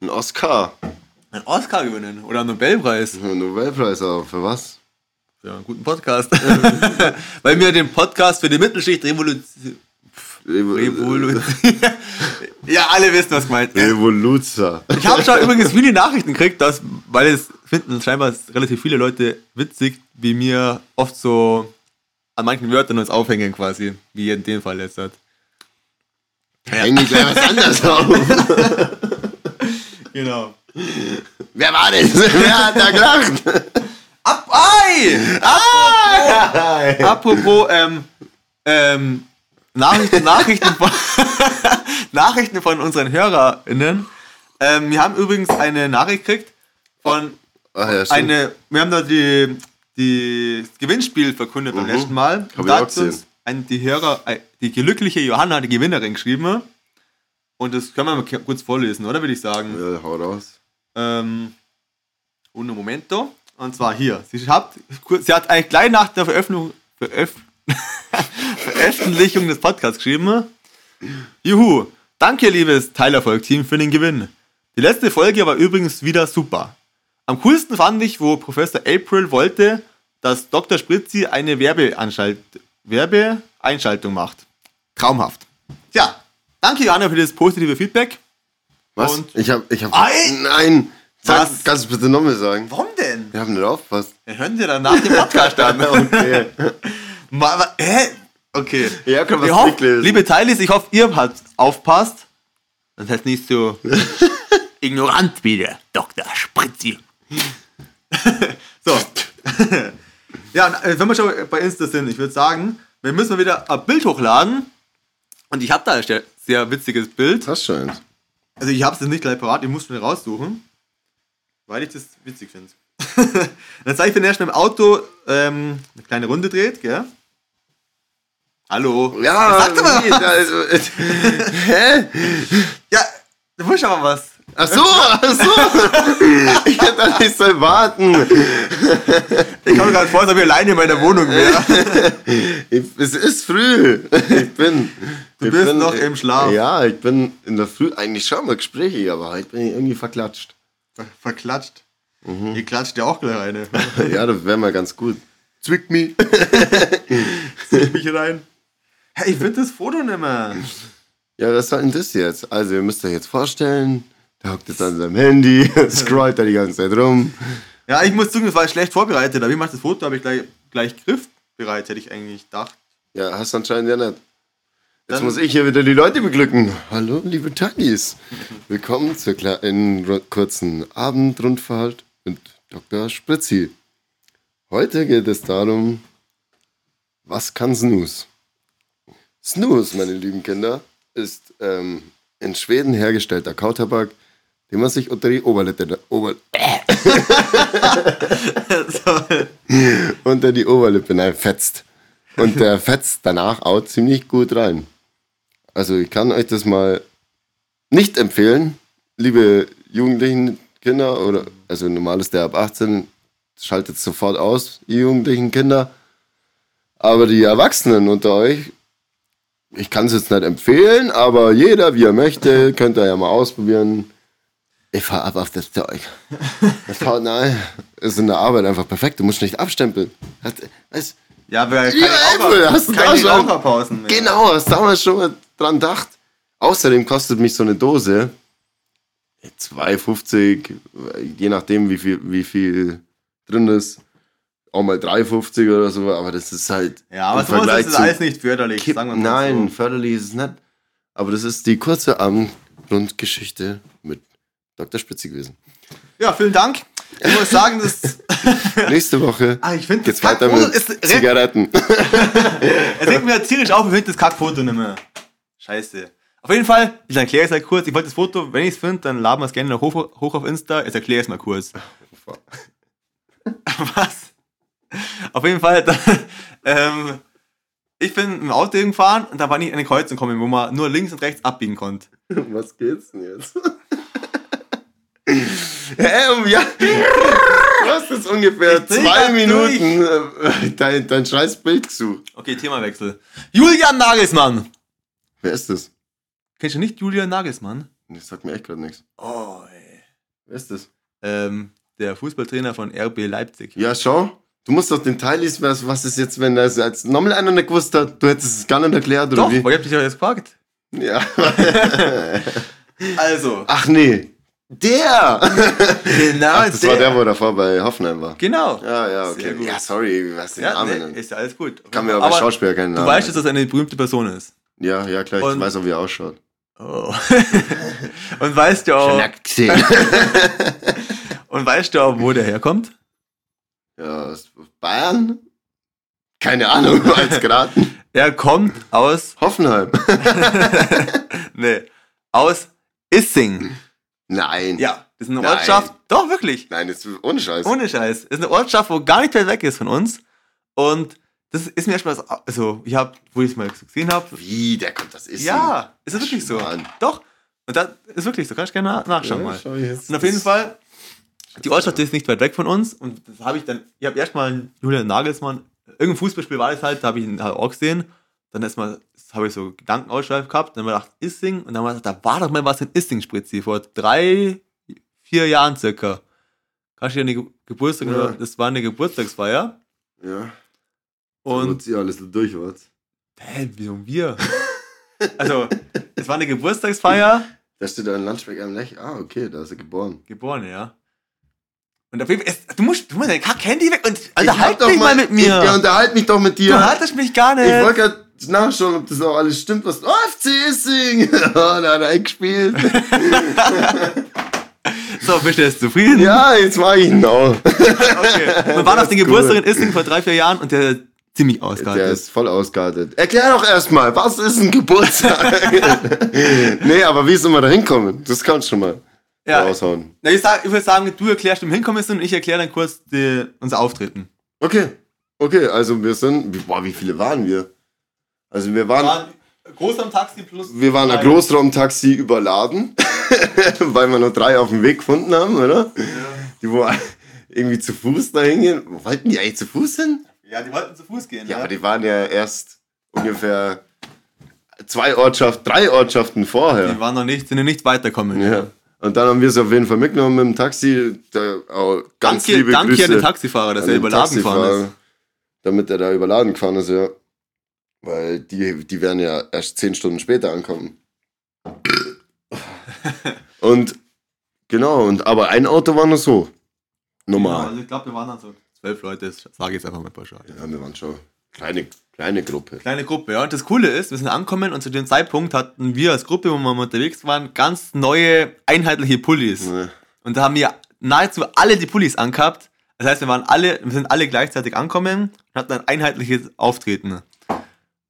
Ein Oscar. Einen Oscar gewinnen oder einen Nobelpreis Einen Nobelpreis, aber für was? für einen guten Podcast. (laughs) Weil wir den Podcast für die Mittelschicht revolution. Revolu (laughs) ja, alle wissen, was gemeint ist. Revoluzer. Ich habe schon (laughs) übrigens viele Nachrichten gekriegt, dass, weil es finden scheinbar relativ viele Leute witzig, wie mir oft so an manchen Wörtern uns aufhängen quasi, wie in dem Fall jetzt. Hat. Hängen die gleich was anderes auf. Genau. Wer war das? (laughs) Wer hat da gelacht? Ab, ei! Apropos, apropos ähm, ähm, Nachrichten, Nachrichten, von, (laughs) Nachrichten von unseren HörerInnen. Ähm, wir haben übrigens eine Nachricht gekriegt von Ach ja, eine, wir haben da die, die das Gewinnspiel verkündet beim Mhm. letzten Mal. Hab Und da auch hat uns gesehen. ein, die Hörer, die glückliche Johanna, die Gewinnerin, geschrieben. Und das können wir mal kurz vorlesen, oder würde ich sagen? Ja, hau raus. Ähm, uno momento. Und zwar hier. Sie hat, sie hat eigentlich gleich nach der Veröffentlichung, Veröff (laughs) Veröffentlichung des Podcasts geschrieben. Juhu. Danke, liebes Teilerfolg-Team, für den Gewinn. Die letzte Folge war übrigens wieder super. Am coolsten fand ich, wo Professor April wollte, dass Dr. Spritzi eine Werbeeinschaltung macht. Traumhaft. Tja, danke Johanna für das positive Feedback. Was? Und- ich hab, ich hab. Ei! Nein! Sag, Was? Kannst du bitte nochmal sagen? Warum denn? Wir haben nicht aufgepasst. Wir hören dir dann nach dem Podcast an. (laughs) Okay. (laughs) Ma- ma- Hä? Okay. Ja, Ich was hoff, mitlesen. liebe Teilis, ich hoffe, ihr habt aufpasst. Das heißt nicht so. (laughs) ignorant wie der Dr. Spritzi. So. ja, und, äh, wenn wir schon bei Insta sind, ich würde sagen, wir müssen mal wieder ein Bild hochladen. Und ich habe da ein sehr, sehr witziges Bild. Hast schon eins. Also ich habe es jetzt nicht gleich parat, ich muss mir raussuchen. Weil ich das witzig finde. (laughs) Dann zeige ich, wenn er schnell im Auto ähm, eine kleine Runde dreht, gell? Hallo. Ja, Sag doch mal was. da ist, äh, (laughs) hä? Ja, du musst aber was. Ach so, ach so. (laughs) Ich hätte da nicht soll warten. Ich komme gerade vor, als ob ich alleine in meiner Wohnung wäre. Ich, es ist früh. Ich bin. Du ich bist bin, noch im Schlaf. Ja, ich bin in der Früh eigentlich schon mal gesprächig, aber heute bin ich irgendwie verklatscht. Ver- Verklatscht. Ihr klatscht ja auch gleich rein. (laughs) Ja, das wäre mal ganz gut. Zwick me. Zieh mich rein. Hey, ich finde das Foto nicht mehr. Ja, was soll denn das jetzt? Also, ihr müsst euch jetzt vorstellen, der hockt jetzt an seinem Handy, (laughs) scrollt da die ganze Zeit rum. Ja, ich muss zugeben, das war schlecht vorbereitet. Aber ich mache das Foto, habe ich gleich, gleich griffbereit, hätte ich eigentlich gedacht. Ja, hast du anscheinend ja nicht. Jetzt Dann- muss ich hier wieder die Leute beglücken. Hallo, liebe Tagis. (laughs) Willkommen zur kleinen, kurzen Abendrundfahrt mit Dr. Spritzi. Heute geht es darum, was kann Snooze? Snooze, meine lieben Kinder, ist ähm, in Schweden hergestellter Kautabak, den man sich unter die Oberlippe, Ober, (laughs) (laughs) unter die Oberlippe fetzt. Und der fetzt danach auch ziemlich gut rein. Also ich kann euch das mal nicht empfehlen, liebe jugendlichen Kinder, oder also normal ist der ab 18, schaltet sofort aus, ihr jugendlichen Kinder. Aber die Erwachsenen unter euch, ich kann es jetzt nicht empfehlen, aber jeder, wie er möchte, könnt ihr ja mal ausprobieren. Ich fahr ab auf das Zeug. Das haut nein, ist in der Arbeit einfach perfekt. Du musst nicht abstempeln. Hat, weißt, Ja, aber keine, Apple, hast du da keine schon- Raucherpausen mehr. Genau, hast damals schon mal dran gedacht. Außerdem kostet mich so eine Dose 2,50, je nachdem wie viel, wie viel drin ist. Auch mal 3,50 oder so, aber das ist halt. Ja, aber im sowas Vergleich ist alles nicht förderlich. Kipp- sagen wir mal Nein, So. förderlich ist es nicht. Aber das ist die kurze Abendrundgeschichte mit Dr. Spitzi gewesen. Ja, vielen Dank. Ich muss sagen, das, (laughs) Nächste Woche ah, ich finde das geht's weiter mit Zigaretten. (laughs) es regt mir tierisch auf, ich finde das Kackfoto nicht mehr. Scheiße. Auf jeden Fall, ich erkläre es halt kurz. Ich wollte das Foto, wenn ich es finde, dann laden wir es gerne noch hoch, hoch auf Insta. Jetzt erkläre ich es mal kurz. (laughs) Was? Auf jeden Fall, dann, ähm, ich bin im Auto gefahren und da war ich in eine Kreuzung gekommen, wo man nur links und rechts abbiegen konnte. Was geht's denn jetzt? Hä, um ja. Du hast jetzt ungefähr zwei Minuten äh, dein, dein scheiß Bild gesucht. Okay, Themawechsel. Julian Nagelsmann. Wer ist das? Kennst du nicht Julian Nagelsmann? Das sagt mir echt gerade nichts. Oh, ey. Wer ist das? Ähm, der Fußballtrainer von RB Leipzig. Ja, schau. Du musst doch den Teil lesen, was, was ist jetzt, wenn das als nochmal einer nicht gewusst hat. Du hättest es gar nicht erklärt, oder Doch, wie? aber ich hab dich ja jetzt gefragt. Ja. (laughs) Also, Ach nee. Der! (laughs) genau, Ach, das war der, wo davor bei Hoffenheim war. Genau. Ja, ja, okay. Ja, sorry, weiß den Ja, Namen nee, ist ja alles gut. Kann mir aber, bei Schauspieler keinen Du Namen. weißt, dass das eine berühmte Person ist. Ja, ja, klar, ich Und- weiß auch, wie er ausschaut. Oh. (laughs) und weißt du auch, (laughs) und weißt du auch, wo der herkommt? Ja, aus Bayern? Keine Ahnung, als geraten. Er kommt aus, Hoffenheim. nee, aus Issing. Nein. Ja, das ist eine Nein. Ortschaft. Doch, wirklich. Nein, das ist ohne Scheiß. Ohne Scheiß. Das ist eine Ortschaft, wo gar nicht weit weg ist von uns. Und das ist mir erstmal, so- also, ich habe, wo ich es mal gesehen habe, Wie, der kommt das ist. ja, ist es wirklich so. Mann. Doch. Und das ist wirklich so. Kannst du gerne na- nachschauen mal. schau jetzt. Und auf jeden Fall, die Ortschaft ist nicht weit weg von uns. Und das habe ich dann, ich habe erstmal Julian Nagelsmann, irgendein Fußballspiel war das halt, da habe ich ihn halt auch gesehen. Dann erstmal habe ich so Gedankenausschweif gehabt, dann habe ich gedacht, Issing. Und dann habe ich gedacht, da war doch mal was in Issing Spritzi, vor drei, vier Jahren circa. Kannst du dir eine Ge Geburtstag, Ja. das war eine Geburtstagsfeier. Ja. Und, sie alles durch, was? hä, wieso wir? (laughs) also, es war eine Geburtstagsfeier. Da steht da ein Lunchback am Lech. Ah, okay, da ist er geboren. Geboren, ja. Und auf jeden Fall, du musst, du musst dein Kack-Handy weg und unterhalt doch mich mal mit mir. Ich, ja, unterhalt mich doch mit dir. du haltest mich gar nicht. Ich wollte gerade nachschauen, ob das auch alles stimmt, was. Oh, FC Issing! (laughs) oh, da hat er eingespielt. (laughs) So, bist du jetzt zufrieden? Ja, jetzt mag ich ihn auch. Okay. Wir waren auf den ist Geburtstag in gut.Issing vor drei, vier Jahren und der ist ziemlich ausgehalten. Der ist voll ausgeartet. Erklär doch erstmal, was ist ein Geburtstag? (laughs) nee, aber wie sind wir da hinkommen? Das kannst du schon mal Ja. raushauen. Na, ich, sag, ich würde sagen, du erklärst, wie hinkommen sind und ich erkläre dann kurz die, unser Auftreten. Okay, okay, also wir sind, boah, wie viele waren wir? Also wir waren, groß am Taxi plus. wir waren ein Großraumtaxi überladen, (laughs) weil wir nur drei auf dem Weg gefunden haben, oder? Die wo irgendwie zu Fuß da hingehen. Wollten die eigentlich zu Fuß hin? Ja, die wollten zu Fuß gehen. Ja, aber die waren ja erst ungefähr zwei Ortschaften, drei Ortschaften vorher. Die waren noch nicht, sind nicht weitergekommen. Ja. Und dann haben wir es auf jeden Fall mitgenommen mit dem Taxi. Da, auch ganz Danke, liebe danke Grüße an den Taxifahrer, dass er den überladen gefahren ist. Damit er da überladen gefahren ist, ja. Weil die, die werden ja erst zehn Stunden später ankommen. und genau, und aber ein Auto war nur so. Ja, Normal. also ich glaube, wir waren dann so zwölf Leute, das sage ich jetzt einfach mal pauschal. Ja, wir waren schon kleine, kleine Gruppe. Kleine Gruppe, ja. Und das Coole ist, wir sind angekommen und zu dem Zeitpunkt hatten wir als Gruppe, wo wir unterwegs waren, ganz neue einheitliche Pullis. Ne. Und da haben wir nahezu alle die Pullis angehabt. Das heißt, wir waren alle, wir sind alle gleichzeitig angekommen und hatten ein einheitliches Auftreten.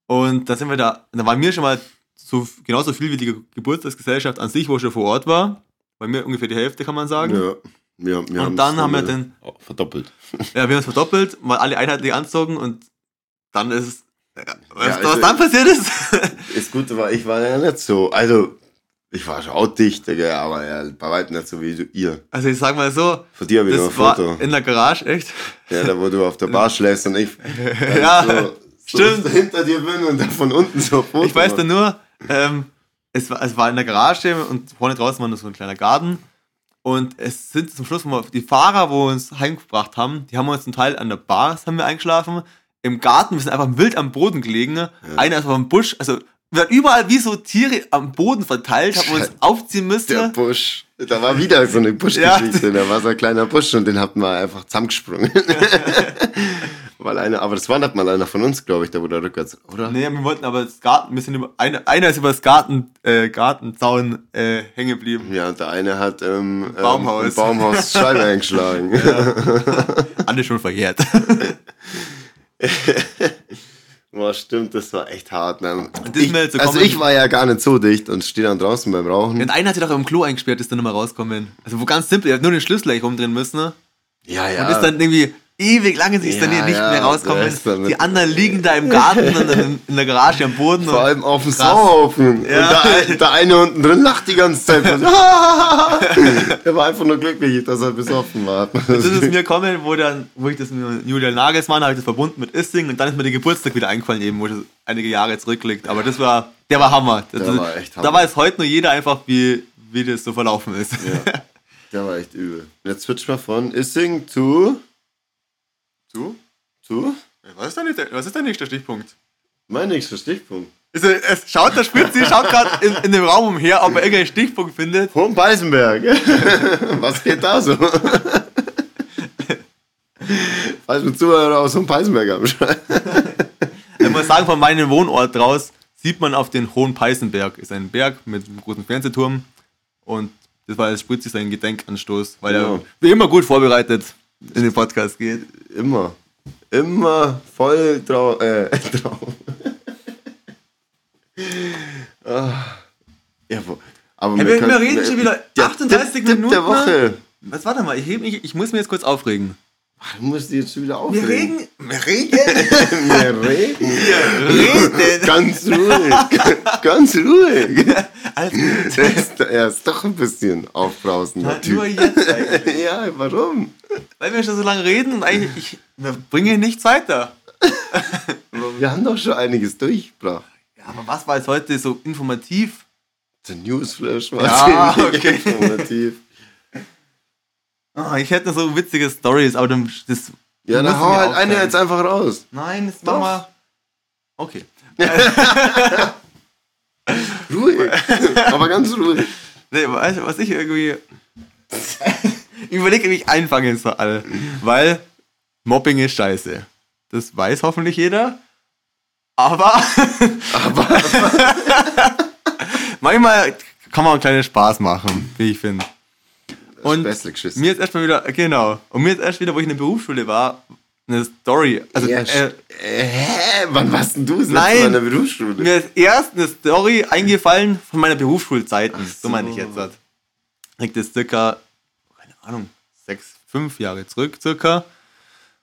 Und da sind wir da, da waren wir schon mal so, genauso viel wie die Ge- Geburtstagsgesellschaft an sich, wo schon vor Ort war. Bei mir ungefähr die Hälfte, kann man sagen. Ja. Wir, wir Und dann haben wir äh, den- verdoppelt. (laughs) Ja, wir haben uns verdoppelt, mal alle einheitlich anzogen und dann ist es. Ja, was, Ja, was also- dann passiert ist? (laughs) Das Gute war, ich war ja nicht so. Also, ich war schon auch dicht, Digga, aber ja, bei weitem nicht so wie du, ihr. Also ich sag mal so, Von dir habe ich noch ein Foto. in der Garage, echt. Ja, da wo du auf der Bar (laughs) schläfst und ich Ja, so, stimmt. hinter dir bin und dann von unten so Foto Ich weiß dann nur, ähm, es, war, es war in der Garage und vorne draußen war nur so ein kleiner Garten. Und es sind zum Schluss mal die Fahrer, wo uns heimgebracht haben, die haben uns zum Teil an der Bar, haben wir eingeschlafen. Im Garten, wir sind einfach wild am Boden gelegen. Einer ist auf dem Busch, also wir waren überall wie so Tiere am Boden verteilt, haben uns aufziehen müssen. Der Busch. Da war wieder so eine Buschgeschichte. Da war so ein kleiner Busch und den hatten wir einfach zusammengesprungen. (laughs) Weil einer, aber das war nicht mal einer von uns, glaube ich, der wurde rückwärts, oder? Nee, wir wollten aber das Garten, wir sind über, einer, einer ist über das Garten, äh, Gartenzaun äh, hängen geblieben. Ja, und der eine hat ähm, ähm, Baumhaus. ein Baumhaus (laughs) Scheibe eingeschlagen. Alles schon verjährt. (laughs) Boah, stimmt, das war echt hart. Ne? Ich, so also ich war ja gar nicht so dicht und stehe dann draußen beim Rauchen. Und einer hat sich doch im Klo eingesperrt, ist dann nochmal rauskommen. Also wo ganz simpel, er hat nur den Schlüssel eigentlich rumdrehen müssen. Ne? Ja, ja. Und ist dann irgendwie ewig lange sich ist dann Ja, hier nicht ja, mehr rauskommen. Die anderen liegen da im Garten und in der Garage am Boden. Vor allem auf dem. Sauhaufen. Ja. Und der, der eine unten drin lacht die ganze Zeit. (laughs) (laughs) er war einfach nur glücklich, dass er besoffen war. das ist mir gekommen, wo, dann, wo ich das mit Julian Nagelsmann habe ich das verbunden mit Issing und dann ist mir der Geburtstag wieder eingefallen, eben, wo das einige Jahre zurückliegt. Aber das war, der war Hammer. Das, Der war echt Hammer. Da weiß heute nur jeder einfach, wie, wie das so verlaufen ist. Ja. (laughs) Der war echt übel. Jetzt switch mal von Issing zu. Du? Zu? Was ist, der nächste, was ist der nächste Stichpunkt? Mein nächster Stichpunkt. Es, es schaut der Spitze, schaut gerade in, in dem Raum umher, ob er irgendeinen Stichpunkt findet. Hohen Beisenberg. (laughs) Was geht da so? (laughs) Falls mit Zuhörer aus Hohen Beisenberg am Schreien. (laughs) Ich muss sagen, von meinem Wohnort raus sieht man auf den Hohen Peißenberg. Ist ein Berg mit einem großen Fernsehturm. Und das war als Spritzi sein Gedenkanstoß, weil Genau. er wie immer gut vorbereitet in den Podcast geht. Immer. Immer voll drauf. Äh, (laughs) drauf. Ah. ja, aber Hey, wir- wir reden schon wieder Der 38 Tipp- Tipp Minuten, der Woche. Was, warte mal, ich, mich, ich muss mir jetzt kurz aufregen. Du musst jetzt schon wieder Wir aufregen. reden, (laughs) wir reden, (laughs) Wir reden. Ganz ruhig. Ganz ruhig. Alles (laughs) Er ist, er ist doch ein bisschen aufbrausender gut. Nur jetzt eigentlich. Ja, warum? Weil wir schon so lange reden und eigentlich, ich, wir bringen nichts weiter. Wir haben doch schon einiges durchgebracht. Ja, aber was war jetzt heute so informativ? Der Newsflash war Ja, okay. informativ. Ah, ich hätte so witzige Stories, aber dann, das. Ja, dann hau halt eine jetzt einfach raus. Nein, das machen wir. Okay. (laughs) Ruhig. (laughs) Aber ganz ruhig. Nee, weißt du, was ich irgendwie. (laughs) ich überlege, wie ich einfangen soll. Weil Mobbing ist scheiße. Das weiß hoffentlich jeder. Aber. Aber manchmal kann man einen kleinen Spaß machen, wie ich finde. Und Späßle geschissen. mir ist erstmal wieder, genau, und mir ist erst wieder, wo ich in der Berufsschule war, eine Story. Also, ja, äh, hä? Wann warst denn du das Nein. Mal in der Berufsschule? mir ist erst eine Story eingefallen von meiner Berufsschulzeiten. Ach So so. meine ich jetzt. halt. Liegt jetzt circa, keine Ahnung, sechs, fünf Jahre zurück, circa.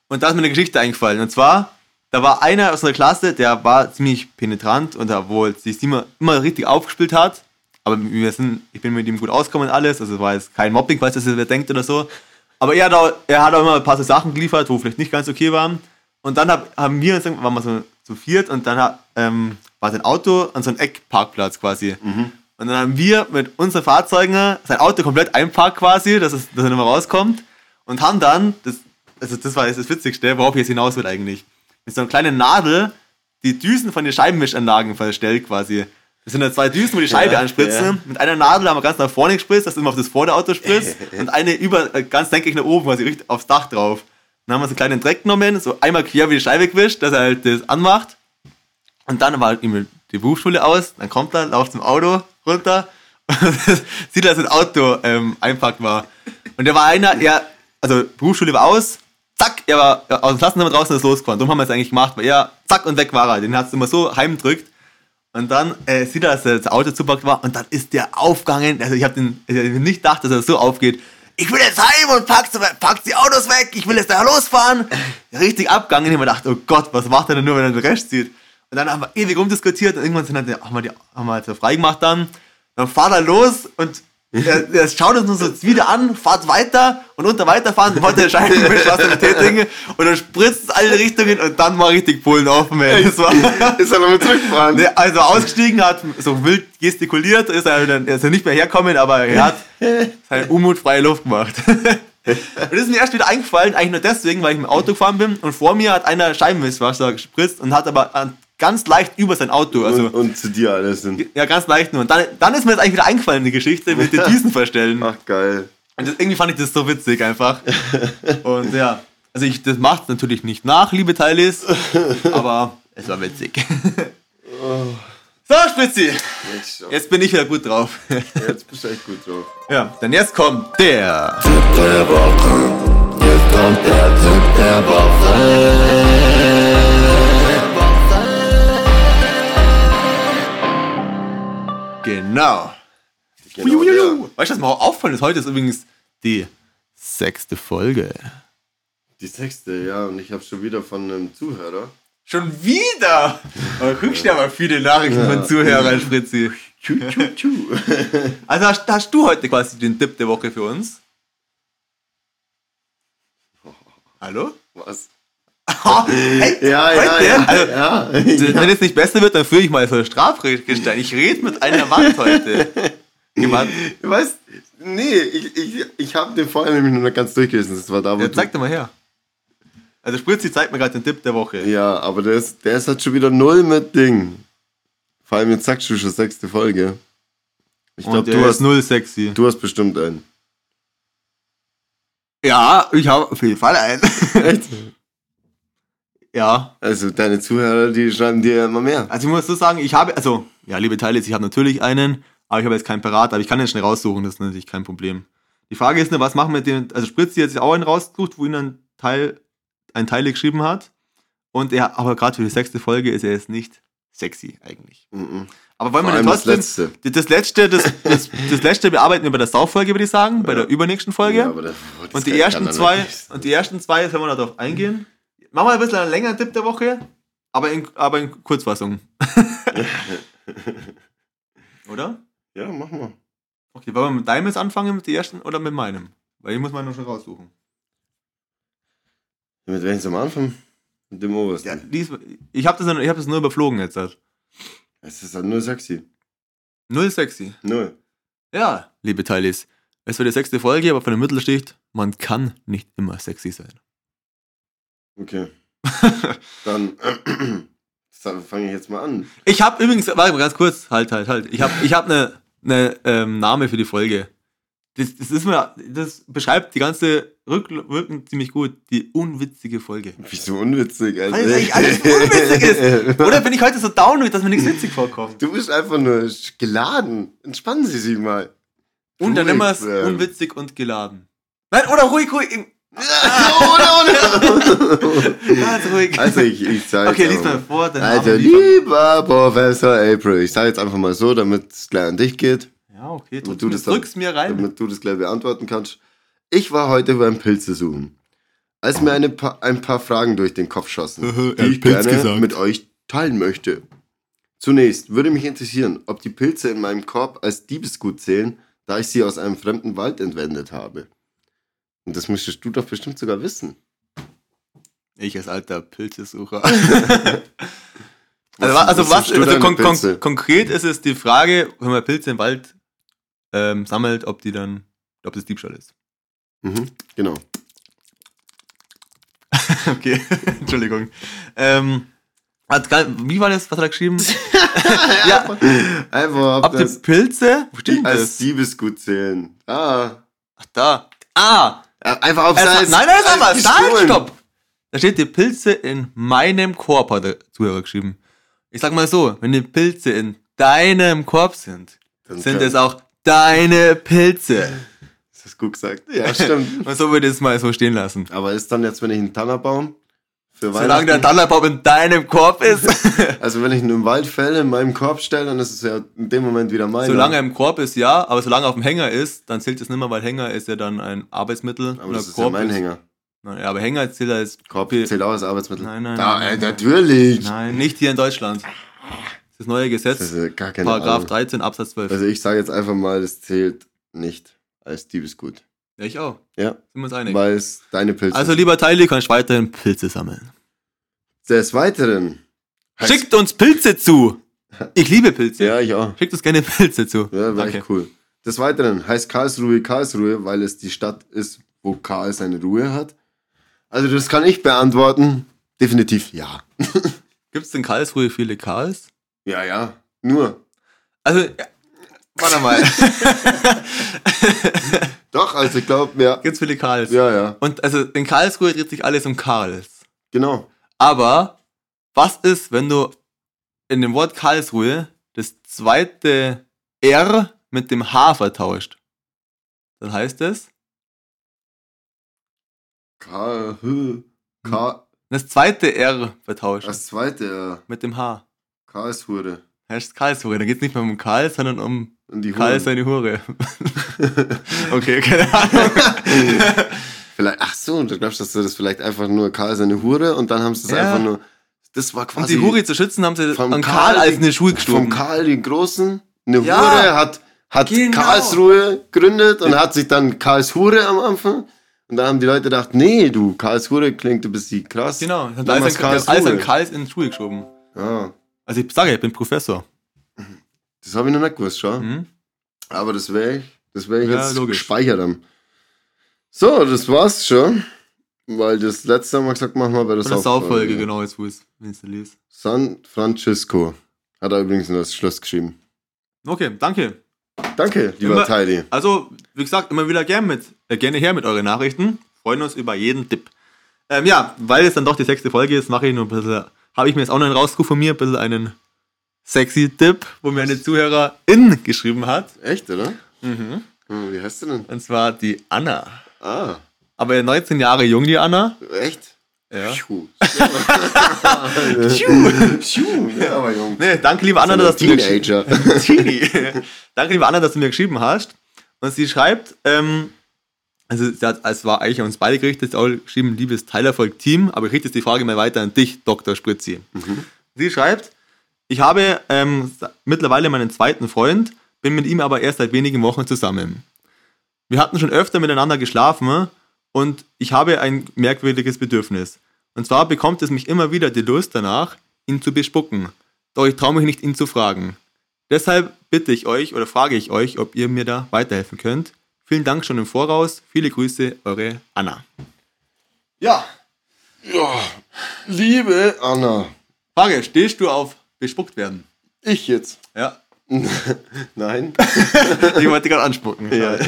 Und da ist mir eine Geschichte eingefallen. Und zwar, da war einer aus einer Klasse, der war ziemlich penetrant und obwohl sich immer, immer richtig aufgespielt hat. Aber wir sind, ich bin mit ihm gut ausgekommen und alles. Also es war jetzt kein Mobbing, falls das wer denkt oder so. Aber er hat, auch, er hat auch immer ein paar so Sachen geliefert, wo vielleicht nicht ganz okay waren. Und dann hab, haben wir uns, waren wir so zu viert und dann hat, ähm, war sein Auto an so einem Eckparkplatz quasi. Und dann haben wir mit unseren Fahrzeugen sein Auto komplett einparkt quasi, dass, es, dass er nicht mehr rauskommt. Und haben dann, das, also das war jetzt das Witzigste, worauf ich jetzt hinaus will eigentlich, mit so einer kleinen Nadel die Düsen von den Scheibenwischanlagen verstellt quasi. Das sind ja zwei Düsen, wo die Scheibe Ja, anspritzen. ja. Mit einer Nadel haben wir ganz nach vorne gespritzt, dass es immer auf das Vorderauto spritzt. (laughs) und eine über, äh, ganz senkig nach oben, quasi richtig aufs Dach drauf. Dann haben wir so einen kleinen Dreck genommen, so einmal quer über die Scheibe gewischt, dass er halt das anmacht. Und dann war halt ihm die Berufsschule aus, dann kommt er, läuft zum Auto runter und (laughs) sieht, dass ein Auto ähm, einpackt war. Und der war einer, er, also Berufsschule war aus, zack, er war aus dem Klassenzimmer draußen ist losgefahren. Darum haben wir es eigentlich gemacht, weil er, zack, und weg war er. Den hat es immer so heimgedrückt. Und dann äh, sieht er, dass das Auto zupackt war und dann ist der aufgegangen. Also ich habe den ich hab nicht gedacht, dass er so aufgeht. Ich will jetzt heim und packt, packt die Autos weg, ich will jetzt da losfahren. (laughs) Richtig abgegangen. Ich habe gedacht, oh Gott, was macht er denn nur, wenn er den Rest sieht? Und dann haben wir ewig rumdiskutiert und irgendwann sind dann, haben wir die haben wir halt so freigemacht dann. Dann fahrt er los und er, er schaut uns so wieder an, fahrt weiter und unter weiterfahren wollte der Scheibenwischer betätigen und dann spritzt es alle Richtungen und dann war richtig Polen offen, ey. Das war, Ist er noch mit zurückgefahren? Ne, also ausgestiegen, hat so wild gestikuliert, ist er dann ist er nicht mehr herkommen, aber er hat seine unmutfreie Luft gemacht. (laughs) und das ist mir erst wieder eingefallen, eigentlich nur deswegen, weil ich im Auto gefahren bin und vor mir hat einer Scheibenwischwasser gespritzt und hat aber ganz leicht über sein Auto, also und, und zu dir alles sind. ja ganz leicht nur. Und dann, dann ist mir das eigentlich wieder eingefallen, die Geschichte mit den (laughs) Düsen verstellen. Ach, geil. Und das, irgendwie fand ich das so witzig einfach. (laughs) Und ja, also ich, das macht natürlich nicht nach, liebe Teilis, (laughs) aber es war witzig. So, Spitzi, Jetzt, jetzt bin ich wieder gut drauf. jetzt bist du echt gut drauf. Ja, denn jetzt kommt der. Genau. Genau, der. Weißt du, was mir auch auffallen ist? Heute ist übrigens die sechste Folge. Die sechste, ja, und ich habe schon wieder von einem Zuhörer. Schon wieder? Aber du kriegst ja aber viele Nachrichten von Zuhörern, Fritzi. Tschu, tschu, tschu. Also hast, hast du heute quasi den Tipp der Woche für uns? Hallo? Was? (laughs) Ja, ja, ja. Also, ja. Wenn es nicht besser wird, dann führe ich mal so ein Strafrechtgestein. Ich rede mit einer Wand heute. (laughs) Jemand, weißt, nee, ich, ich, ich habe den vorher nämlich noch nicht ganz durchgelesen. Das war da, wo ja, du- zeig dir mal her. Also Spritzi zeigt mir gerade den Tipp der Woche. Ja, aber der ist, der ist halt schon wieder null mit Ding. Vor allem jetzt sagst du schon sechste Folge. Ich glaube, du, ist hast, null sexy. du hast bestimmt einen. Ja, ich habe auf jeden Fall einen. Echt? (laughs) ja. Also deine Zuhörer, die schreiben dir immer mehr. Also ich muss so sagen, ich habe, also, ja, liebe Teilis, ich habe natürlich einen, aber ich habe jetzt keinen parat, aber ich kann den schnell raussuchen, das ist natürlich kein Problem. Die Frage ist nur, was machen wir mit dem, also Spritzi hat sich auch einen rausgesucht, wo ihn ein Teil, ein Teil geschrieben hat. Und er, aber gerade für die sechste Folge ist er jetzt nicht sexy eigentlich. Mhm. Aber wollen Vor wir denn das trotzdem, letzte. das letzte, das, das, das letzte bearbeiten wir bei der Sauffolge, würde ich sagen, bei der übernächsten Folge. Ja, aber das- das Und die ersten er zwei, und die ersten zwei, sollen wir darauf eingehen. Machen wir ein bisschen einen längeren Tipp der Woche, aber in, aber in Kurzfassung. (laughs) Oder? Ja, mach mal. Okay, wollen wir mit deinem jetzt anfangen, mit den ersten oder mit meinem? Weil ich muss meinen noch schon raussuchen. Mit welchem zum Anfang? Mit dem obersten. Ja, dies, ich habe das, ich hab das nur überflogen jetzt. Halt. Es ist halt nur sexy. Null sexy. Null. Ja, liebe Teilis. Es wird die sechste Folge, aber von der Mittelschicht, man kann nicht immer sexy sein. Okay. (laughs) Dann, (clears throat) dann fange ich jetzt mal an. Ich habe übrigens, warte mal ganz kurz, halt, halt, halt. Ich habe ich hab eine ne, ähm, Name für die Folge. Das, das, ist mir, das beschreibt die ganze Rückwirkung ziemlich gut. Die unwitzige Folge. Wieso unwitzig, Alter? Weil eigentlich alles unwitzig ist. (laughs) Oder bin ich heute so down, dass mir nichts witzig vorkommt? Du bist einfach nur geladen. Entspannen Sie sich mal. Und dann immer es unwitzig und geladen. Nein, oder ruhig, ruhig. Ganz ruhig. Also ich, ich sage okay, lies mal vor, dann Also lieber Professor April, ich sage jetzt einfach mal so, damit es gleich an dich geht, Ja, okay, damit du du das, drückst mir rein. damit du das gleich beantworten kannst. Ich war heute beim Pilze suchen, als mir eine pa ein paar Fragen durch den Kopf schossen, (laughs) die ich Pilz gerne gesagt. mit euch teilen möchte. Zunächst würde mich interessieren, ob die Pilze in meinem Korb als Diebesgut zählen, da ich sie aus einem fremden Wald entwendet habe. Und das müsstest du doch bestimmt sogar wissen. Ich als alter Pilzesucher. also, (laughs) (laughs) also was also deine kon kon konkret ist es die Frage, wenn man Pilze im Wald ähm, sammelt, ob die dann, ob das Diebstahl ist. Mhm, genau. (laughs) Okay, Entschuldigung. Ähm, hat wie war das, was hat er geschrieben? ja, Einfach, ob ob die Pilze, wo steht die als? Diebesgut zählen. Ah. Ach, da. Ah, Ja, Einfach auf Salz. nein, nein, nein, nein, gestohlen. stopp. Da steht die Pilze in meinem Korb, hat der Zuhörer geschrieben. Ich sag mal so, wenn die Pilze in deinem Korb sind, Dann sind es auch deine Pilze. Das ist gut gesagt. Ja, stimmt. Und so würde ich es mal so stehen lassen. Aber ist dann jetzt, wenn ich einen Tannerbaum für Solange der Tannerbaum in deinem Korb ist. (laughs) also wenn ich ihn im Wald fälle, in meinem Korb stelle, dann ist es ja in dem Moment wieder mein. solange er im Korb ist, ja, aber solange er auf dem Hänger ist, dann zählt es nicht mehr, weil Hänger ist ja dann ein Arbeitsmittel. Aber Oder das ist ja mein Hänger. Nein, aber Hänger zählt als Korb zählt auch als Arbeitsmittel. Nein, nein, Da, nein, äh, natürlich. Nein, nicht hier in Deutschland. Das neue Gesetz, Das ist gar keine Paragraph Ahnung. 13 Absatz 12. Also ich sage jetzt einfach mal, das zählt nicht als Diebesgut. Ja, ich auch. Ja, Sind wir uns einig. weil es deine Pilze Also lieber Teile, kannst weiterhin Pilze sammeln. Des Weiteren. Schickt uns Pilze zu. (laughs) Ich liebe Pilze. Ja, ich auch. Schickt uns gerne Pilze zu. Ja, wäre echt cool. Des Weiteren heißt Karlsruhe Karlsruhe, weil es die Stadt ist, wo Karl seine Ruhe hat. Also das kann ich beantworten. Definitiv ja. (laughs) Gibt es in Karlsruhe viele Karls? Ja, ja. Nur. Also, ja, warte mal. (laughs) Doch, also ich glaube, ja. Gibt es viele Karls? Ja, ja. Und also in Karlsruhe dreht sich alles um Karls. Genau. Aber was ist, wenn du in dem Wort Karlsruhe das zweite R mit dem H vertauscht? Dann heißt es, Karl. Karl. das zweite R vertauscht Das zweite, ja. mit dem H. Karlsruhe. Heißt Karlsruhe. Da geht es nicht mehr um Karl, sondern um die Karl Huren. seine Hure. (laughs) okay, keine Ahnung. (laughs) Vielleicht, ach so, du glaubst, dass du das vielleicht einfach nur Karl seine Hure und dann haben sie es Ja. einfach nur. Das war Um quasi. die Hure zu schützen, haben sie vom an Karl, Karl als eine Schuhe Vom gestoßen. Karl den Großen. Eine Ja. Hure hat, hat Genau. Karlsruhe gegründet und hat sich dann Karlsruhe am Anfang. Und dann haben die Leute gedacht, nee, du, Karlsruhe klingt ein bisschen krass. Genau, hat alles, an, Karls in die Schuhe geschoben. Ja, Also ich sage, ich bin Professor. Das habe ich noch nicht gewusst, schau. Mhm. Aber das wäre ich, das wär ich Ja, jetzt logisch. gespeichert haben. So, das war's schon. Weil das letzte Mal gesagt, machen wir bei der der Sauffolge. Sauffolge, genau, jetzt wo es wenn es liest. San Francisco. Hat er übrigens in das Schluss geschrieben. Okay, danke. Danke, lieber Immer- Teili. Also, wie gesagt, immer wieder gern mit, äh, gerne her mit euren Nachrichten. Freuen uns über jeden Tipp. Ähm, ja, weil es dann doch die sechste Folge ist, mache ich nur ein bisschen, habe ich mir jetzt auch noch einen rausgerufen von mir, ein bisschen einen sexy Tipp, wo mir eine Zuhörerin geschrieben hat. Echt, oder? Mhm. Hm, Wie heißt du denn? Und zwar die Anna. Ah, Aber 19 Jahre jung, die Anna. echt? Ja. Schuh. Schuh. Ja, aber jung. Nee, danke, liebe Anna, dass du mir. (laughs) Teenie. Danke, liebe Anna, dass du mir geschrieben hast. Und sie schreibt, ähm, also sie hat, es war eigentlich an uns beide gerichtet, sie hat auch geschrieben, liebes Teilerfolg-Team, aber ich richte jetzt die Frage mal weiter an dich, Dr. Spritzi. Sie schreibt, ich habe ähm, mittlerweile meinen zweiten Freund, bin mit ihm aber erst seit wenigen Wochen zusammen. Wir hatten schon öfter miteinander geschlafen und ich habe ein merkwürdiges Bedürfnis. Und zwar bekommt es mich immer wieder die Lust danach, ihn zu bespucken. Doch ich traue mich nicht, ihn zu fragen. Deshalb bitte ich euch oder frage ich euch, ob ihr mir da weiterhelfen könnt. Vielen Dank schon im Voraus. Viele Grüße, eure Anna. Ja, Ja, liebe Anna. Frage, stehst du auf bespuckt werden? Ich jetzt. Ja, (laughs) Nein. (laughs) ich wollte gerade anspucken. Ja. (laughs)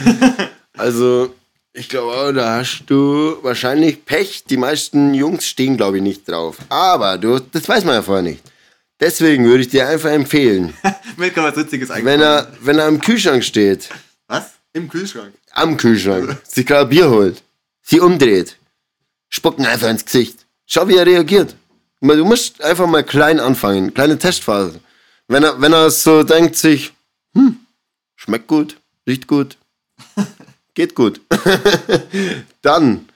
Also, ich glaube, da hast du wahrscheinlich Pech. Die meisten Jungs stehen, glaube ich, nicht drauf. Aber du, das weiß man ja vorher nicht. Deswegen würde ich dir einfach empfehlen, Mir kann was Witziges wenn er, wenn er im Kühlschrank steht, Was? Im Kühlschrank. am Kühlschrank, sich gerade Bier holt, sie umdreht, spucken einfach ins Gesicht. Schau, wie er reagiert. Du musst einfach mal klein anfangen, kleine Testphase. Wenn er, wenn er so denkt sich, hm, schmeckt gut, riecht gut, (laughs) geht gut, (laughs) dann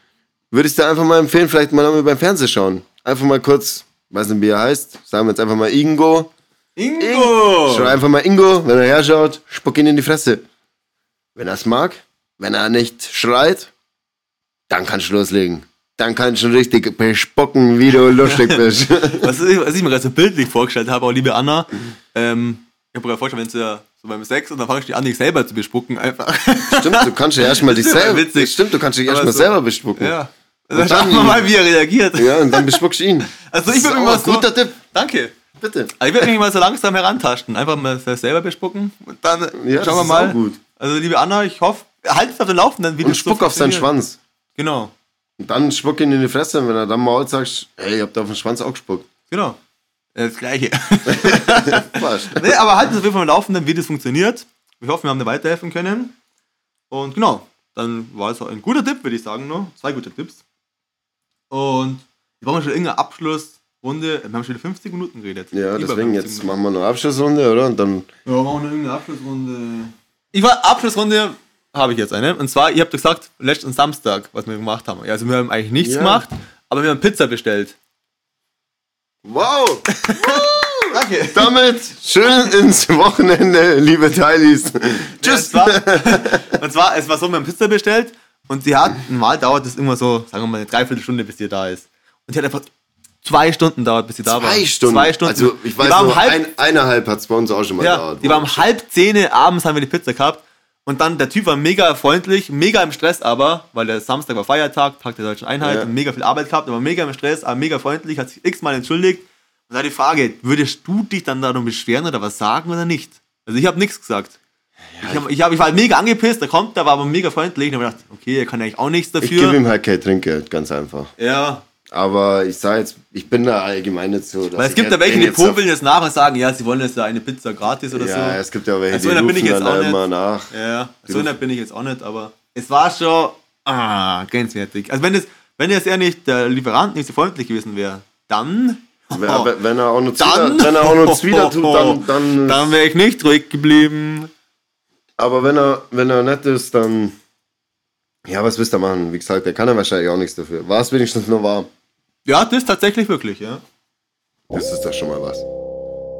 würde ich dir einfach mal empfehlen, vielleicht mal beim Fernsehen schauen. Einfach mal kurz, weiß nicht, wie er heißt, sagen wir jetzt einfach mal Ingo. Ingo! Schau einfach mal Ingo, wenn er herschaut, spuck ihn in die Fresse. Wenn er es mag, wenn er nicht schreit, dann kannst du loslegen. Dann kannst du ihn richtig bespucken, wie du lustig (laughs) bist. Was ich, was ich mir gerade so bildlich vorgestellt habe, auch liebe Anna, ähm, ich habe mir gerade vorgestellt, wenn du so beim Sex und dann fangst du an, dich selber zu bespucken, einfach. Stimmt, du kannst ja erstmal dich (laughs) selber. witzig. Stimmt, du kannst dich erstmal so- selber bespucken. Ja. Und Dann schauen wir mal, wie er reagiert. Ja, und dann bespuckst du ihn. Also ich würde mich mal so... guter Tipp. Danke. Bitte. Also ich würde mich mal so langsam herantasten. Einfach mal selber bespucken und dann Ja, schauen wir mal. Also liebe Anna, ich hoffe, halt es auf den Laufenden, wie Und so spuck auf seinen. Schwanz. Genau, Und dann spuck ihn in die Fresse. Und wenn er dann mault, sagst hey, ich hab da auf den Schwanz auch gespuckt. genau. Das gleiche. (laughs) Nee, aber halt es auf jeden Fall am Laufenden, wie das funktioniert. Ich hoffe, wir haben dir weiterhelfen können. Und genau, dann war es auch ein guter Tipp, würde ich sagen, noch. Zwei gute Tipps. Und wir brauchen schon irgendeine Abschlussrunde. Wir haben schon wieder 50 Minuten geredet. Ja, Über deswegen 50 jetzt Minuten. machen wir noch Abschlussrunde, oder? Und dann Ja, wir machen noch irgendeine Abschlussrunde. Ich war Abschlussrunde habe ich jetzt eine. Und zwar, ihr habt gesagt, letzten Samstag, was wir gemacht haben. Ja, also wir haben eigentlich nichts Ja. gemacht, aber wir haben Pizza bestellt. Wow! (laughs) Danke. Damit schön ins Wochenende, liebe Teilis. Tschüss. Ja, (laughs) und zwar, es war so, wir haben Pizza bestellt und sie hat, normal dauert es immer so, sagen wir mal, eine Dreiviertelstunde, bis sie da ist. Und sie hat einfach zwei Stunden dauert, bis sie da war. Zwei Stunden. Zwei Stunden. Also ich weiß war um nur, halb, ein, eineinhalb hat es bei uns auch schon mal ja, gedauert. die war um halb zehn abends haben wir die Pizza gehabt. Und dann, der Typ war mega freundlich, mega im Stress aber, weil der Samstag war Feiertag, Tag der Deutschen Einheit, Ja. und mega viel Arbeit gehabt, aber mega im Stress, aber mega freundlich, hat sich x-mal entschuldigt. Und da die Frage, würdest du dich dann darum beschweren oder was sagen oder nicht? Also ich habe nichts gesagt. ich, hab, ich, hab, ich war halt mega angepisst, der kommt, der war aber mega freundlich und hab gedacht, okay, er kann eigentlich auch nichts ich dafür. gebe ihm halt kein Trinkgeld, ganz einfach. ja, Aber ich sage jetzt, ich bin da allgemein nicht so. weil es gibt da jetzt welche, die jetzt popeln jetzt nach und sagen, ja, sie wollen jetzt da eine Pizza gratis oder Ja, so. es gibt ja welche, Also, die da bin rufen ich jetzt dann auch da nicht. immer nach. Ja, so einer bin ich jetzt auch nicht, aber es war schon ah, grenzwertig. Also wenn es wenn es eher nicht der Lieferant nicht so freundlich gewesen wäre, dann Wenn, er auch noch dann wenn er auch noch zuwider (laughs) tut, dann, dann, dann wäre ich nicht ruhig geblieben. aber wenn er, wenn er nett ist, dann, ja, was willst du machen? Wie gesagt, der kann ja wahrscheinlich auch nichts dafür. War es wenigstens nur wahr? Ja, das tatsächlich wirklich, ja. Das ist doch schon mal was.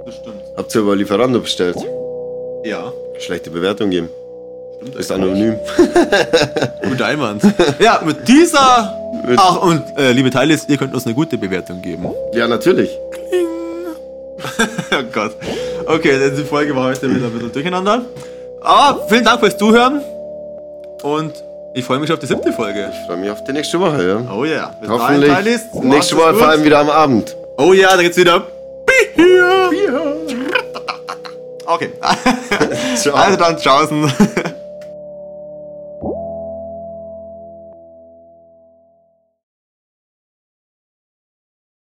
Das stimmt. Habt ihr über Lieferando bestellt? Ja. Schlechte Bewertung geben. Ist anonym. Guter Einwand. ja, mit dieser. Ach, und äh, liebe Teilis, ihr könnt uns eine gute Bewertung geben. Ja, natürlich. (laughs) oh Gott. Okay, dann die Folge war heute wieder ein bisschen durcheinander. Aber vielen Dank fürs Zuhören. Und ich freue mich auf die siebte Folge. Ich freue mich auf die nächste Woche, ja. Oh ja. Bis Hoffentlich nächste Woche vor allem wieder am Abend. Oh ja, da geht's wieder. Bier. Okay. (laughs) Ciao. Also dann, tschaußen. (laughs)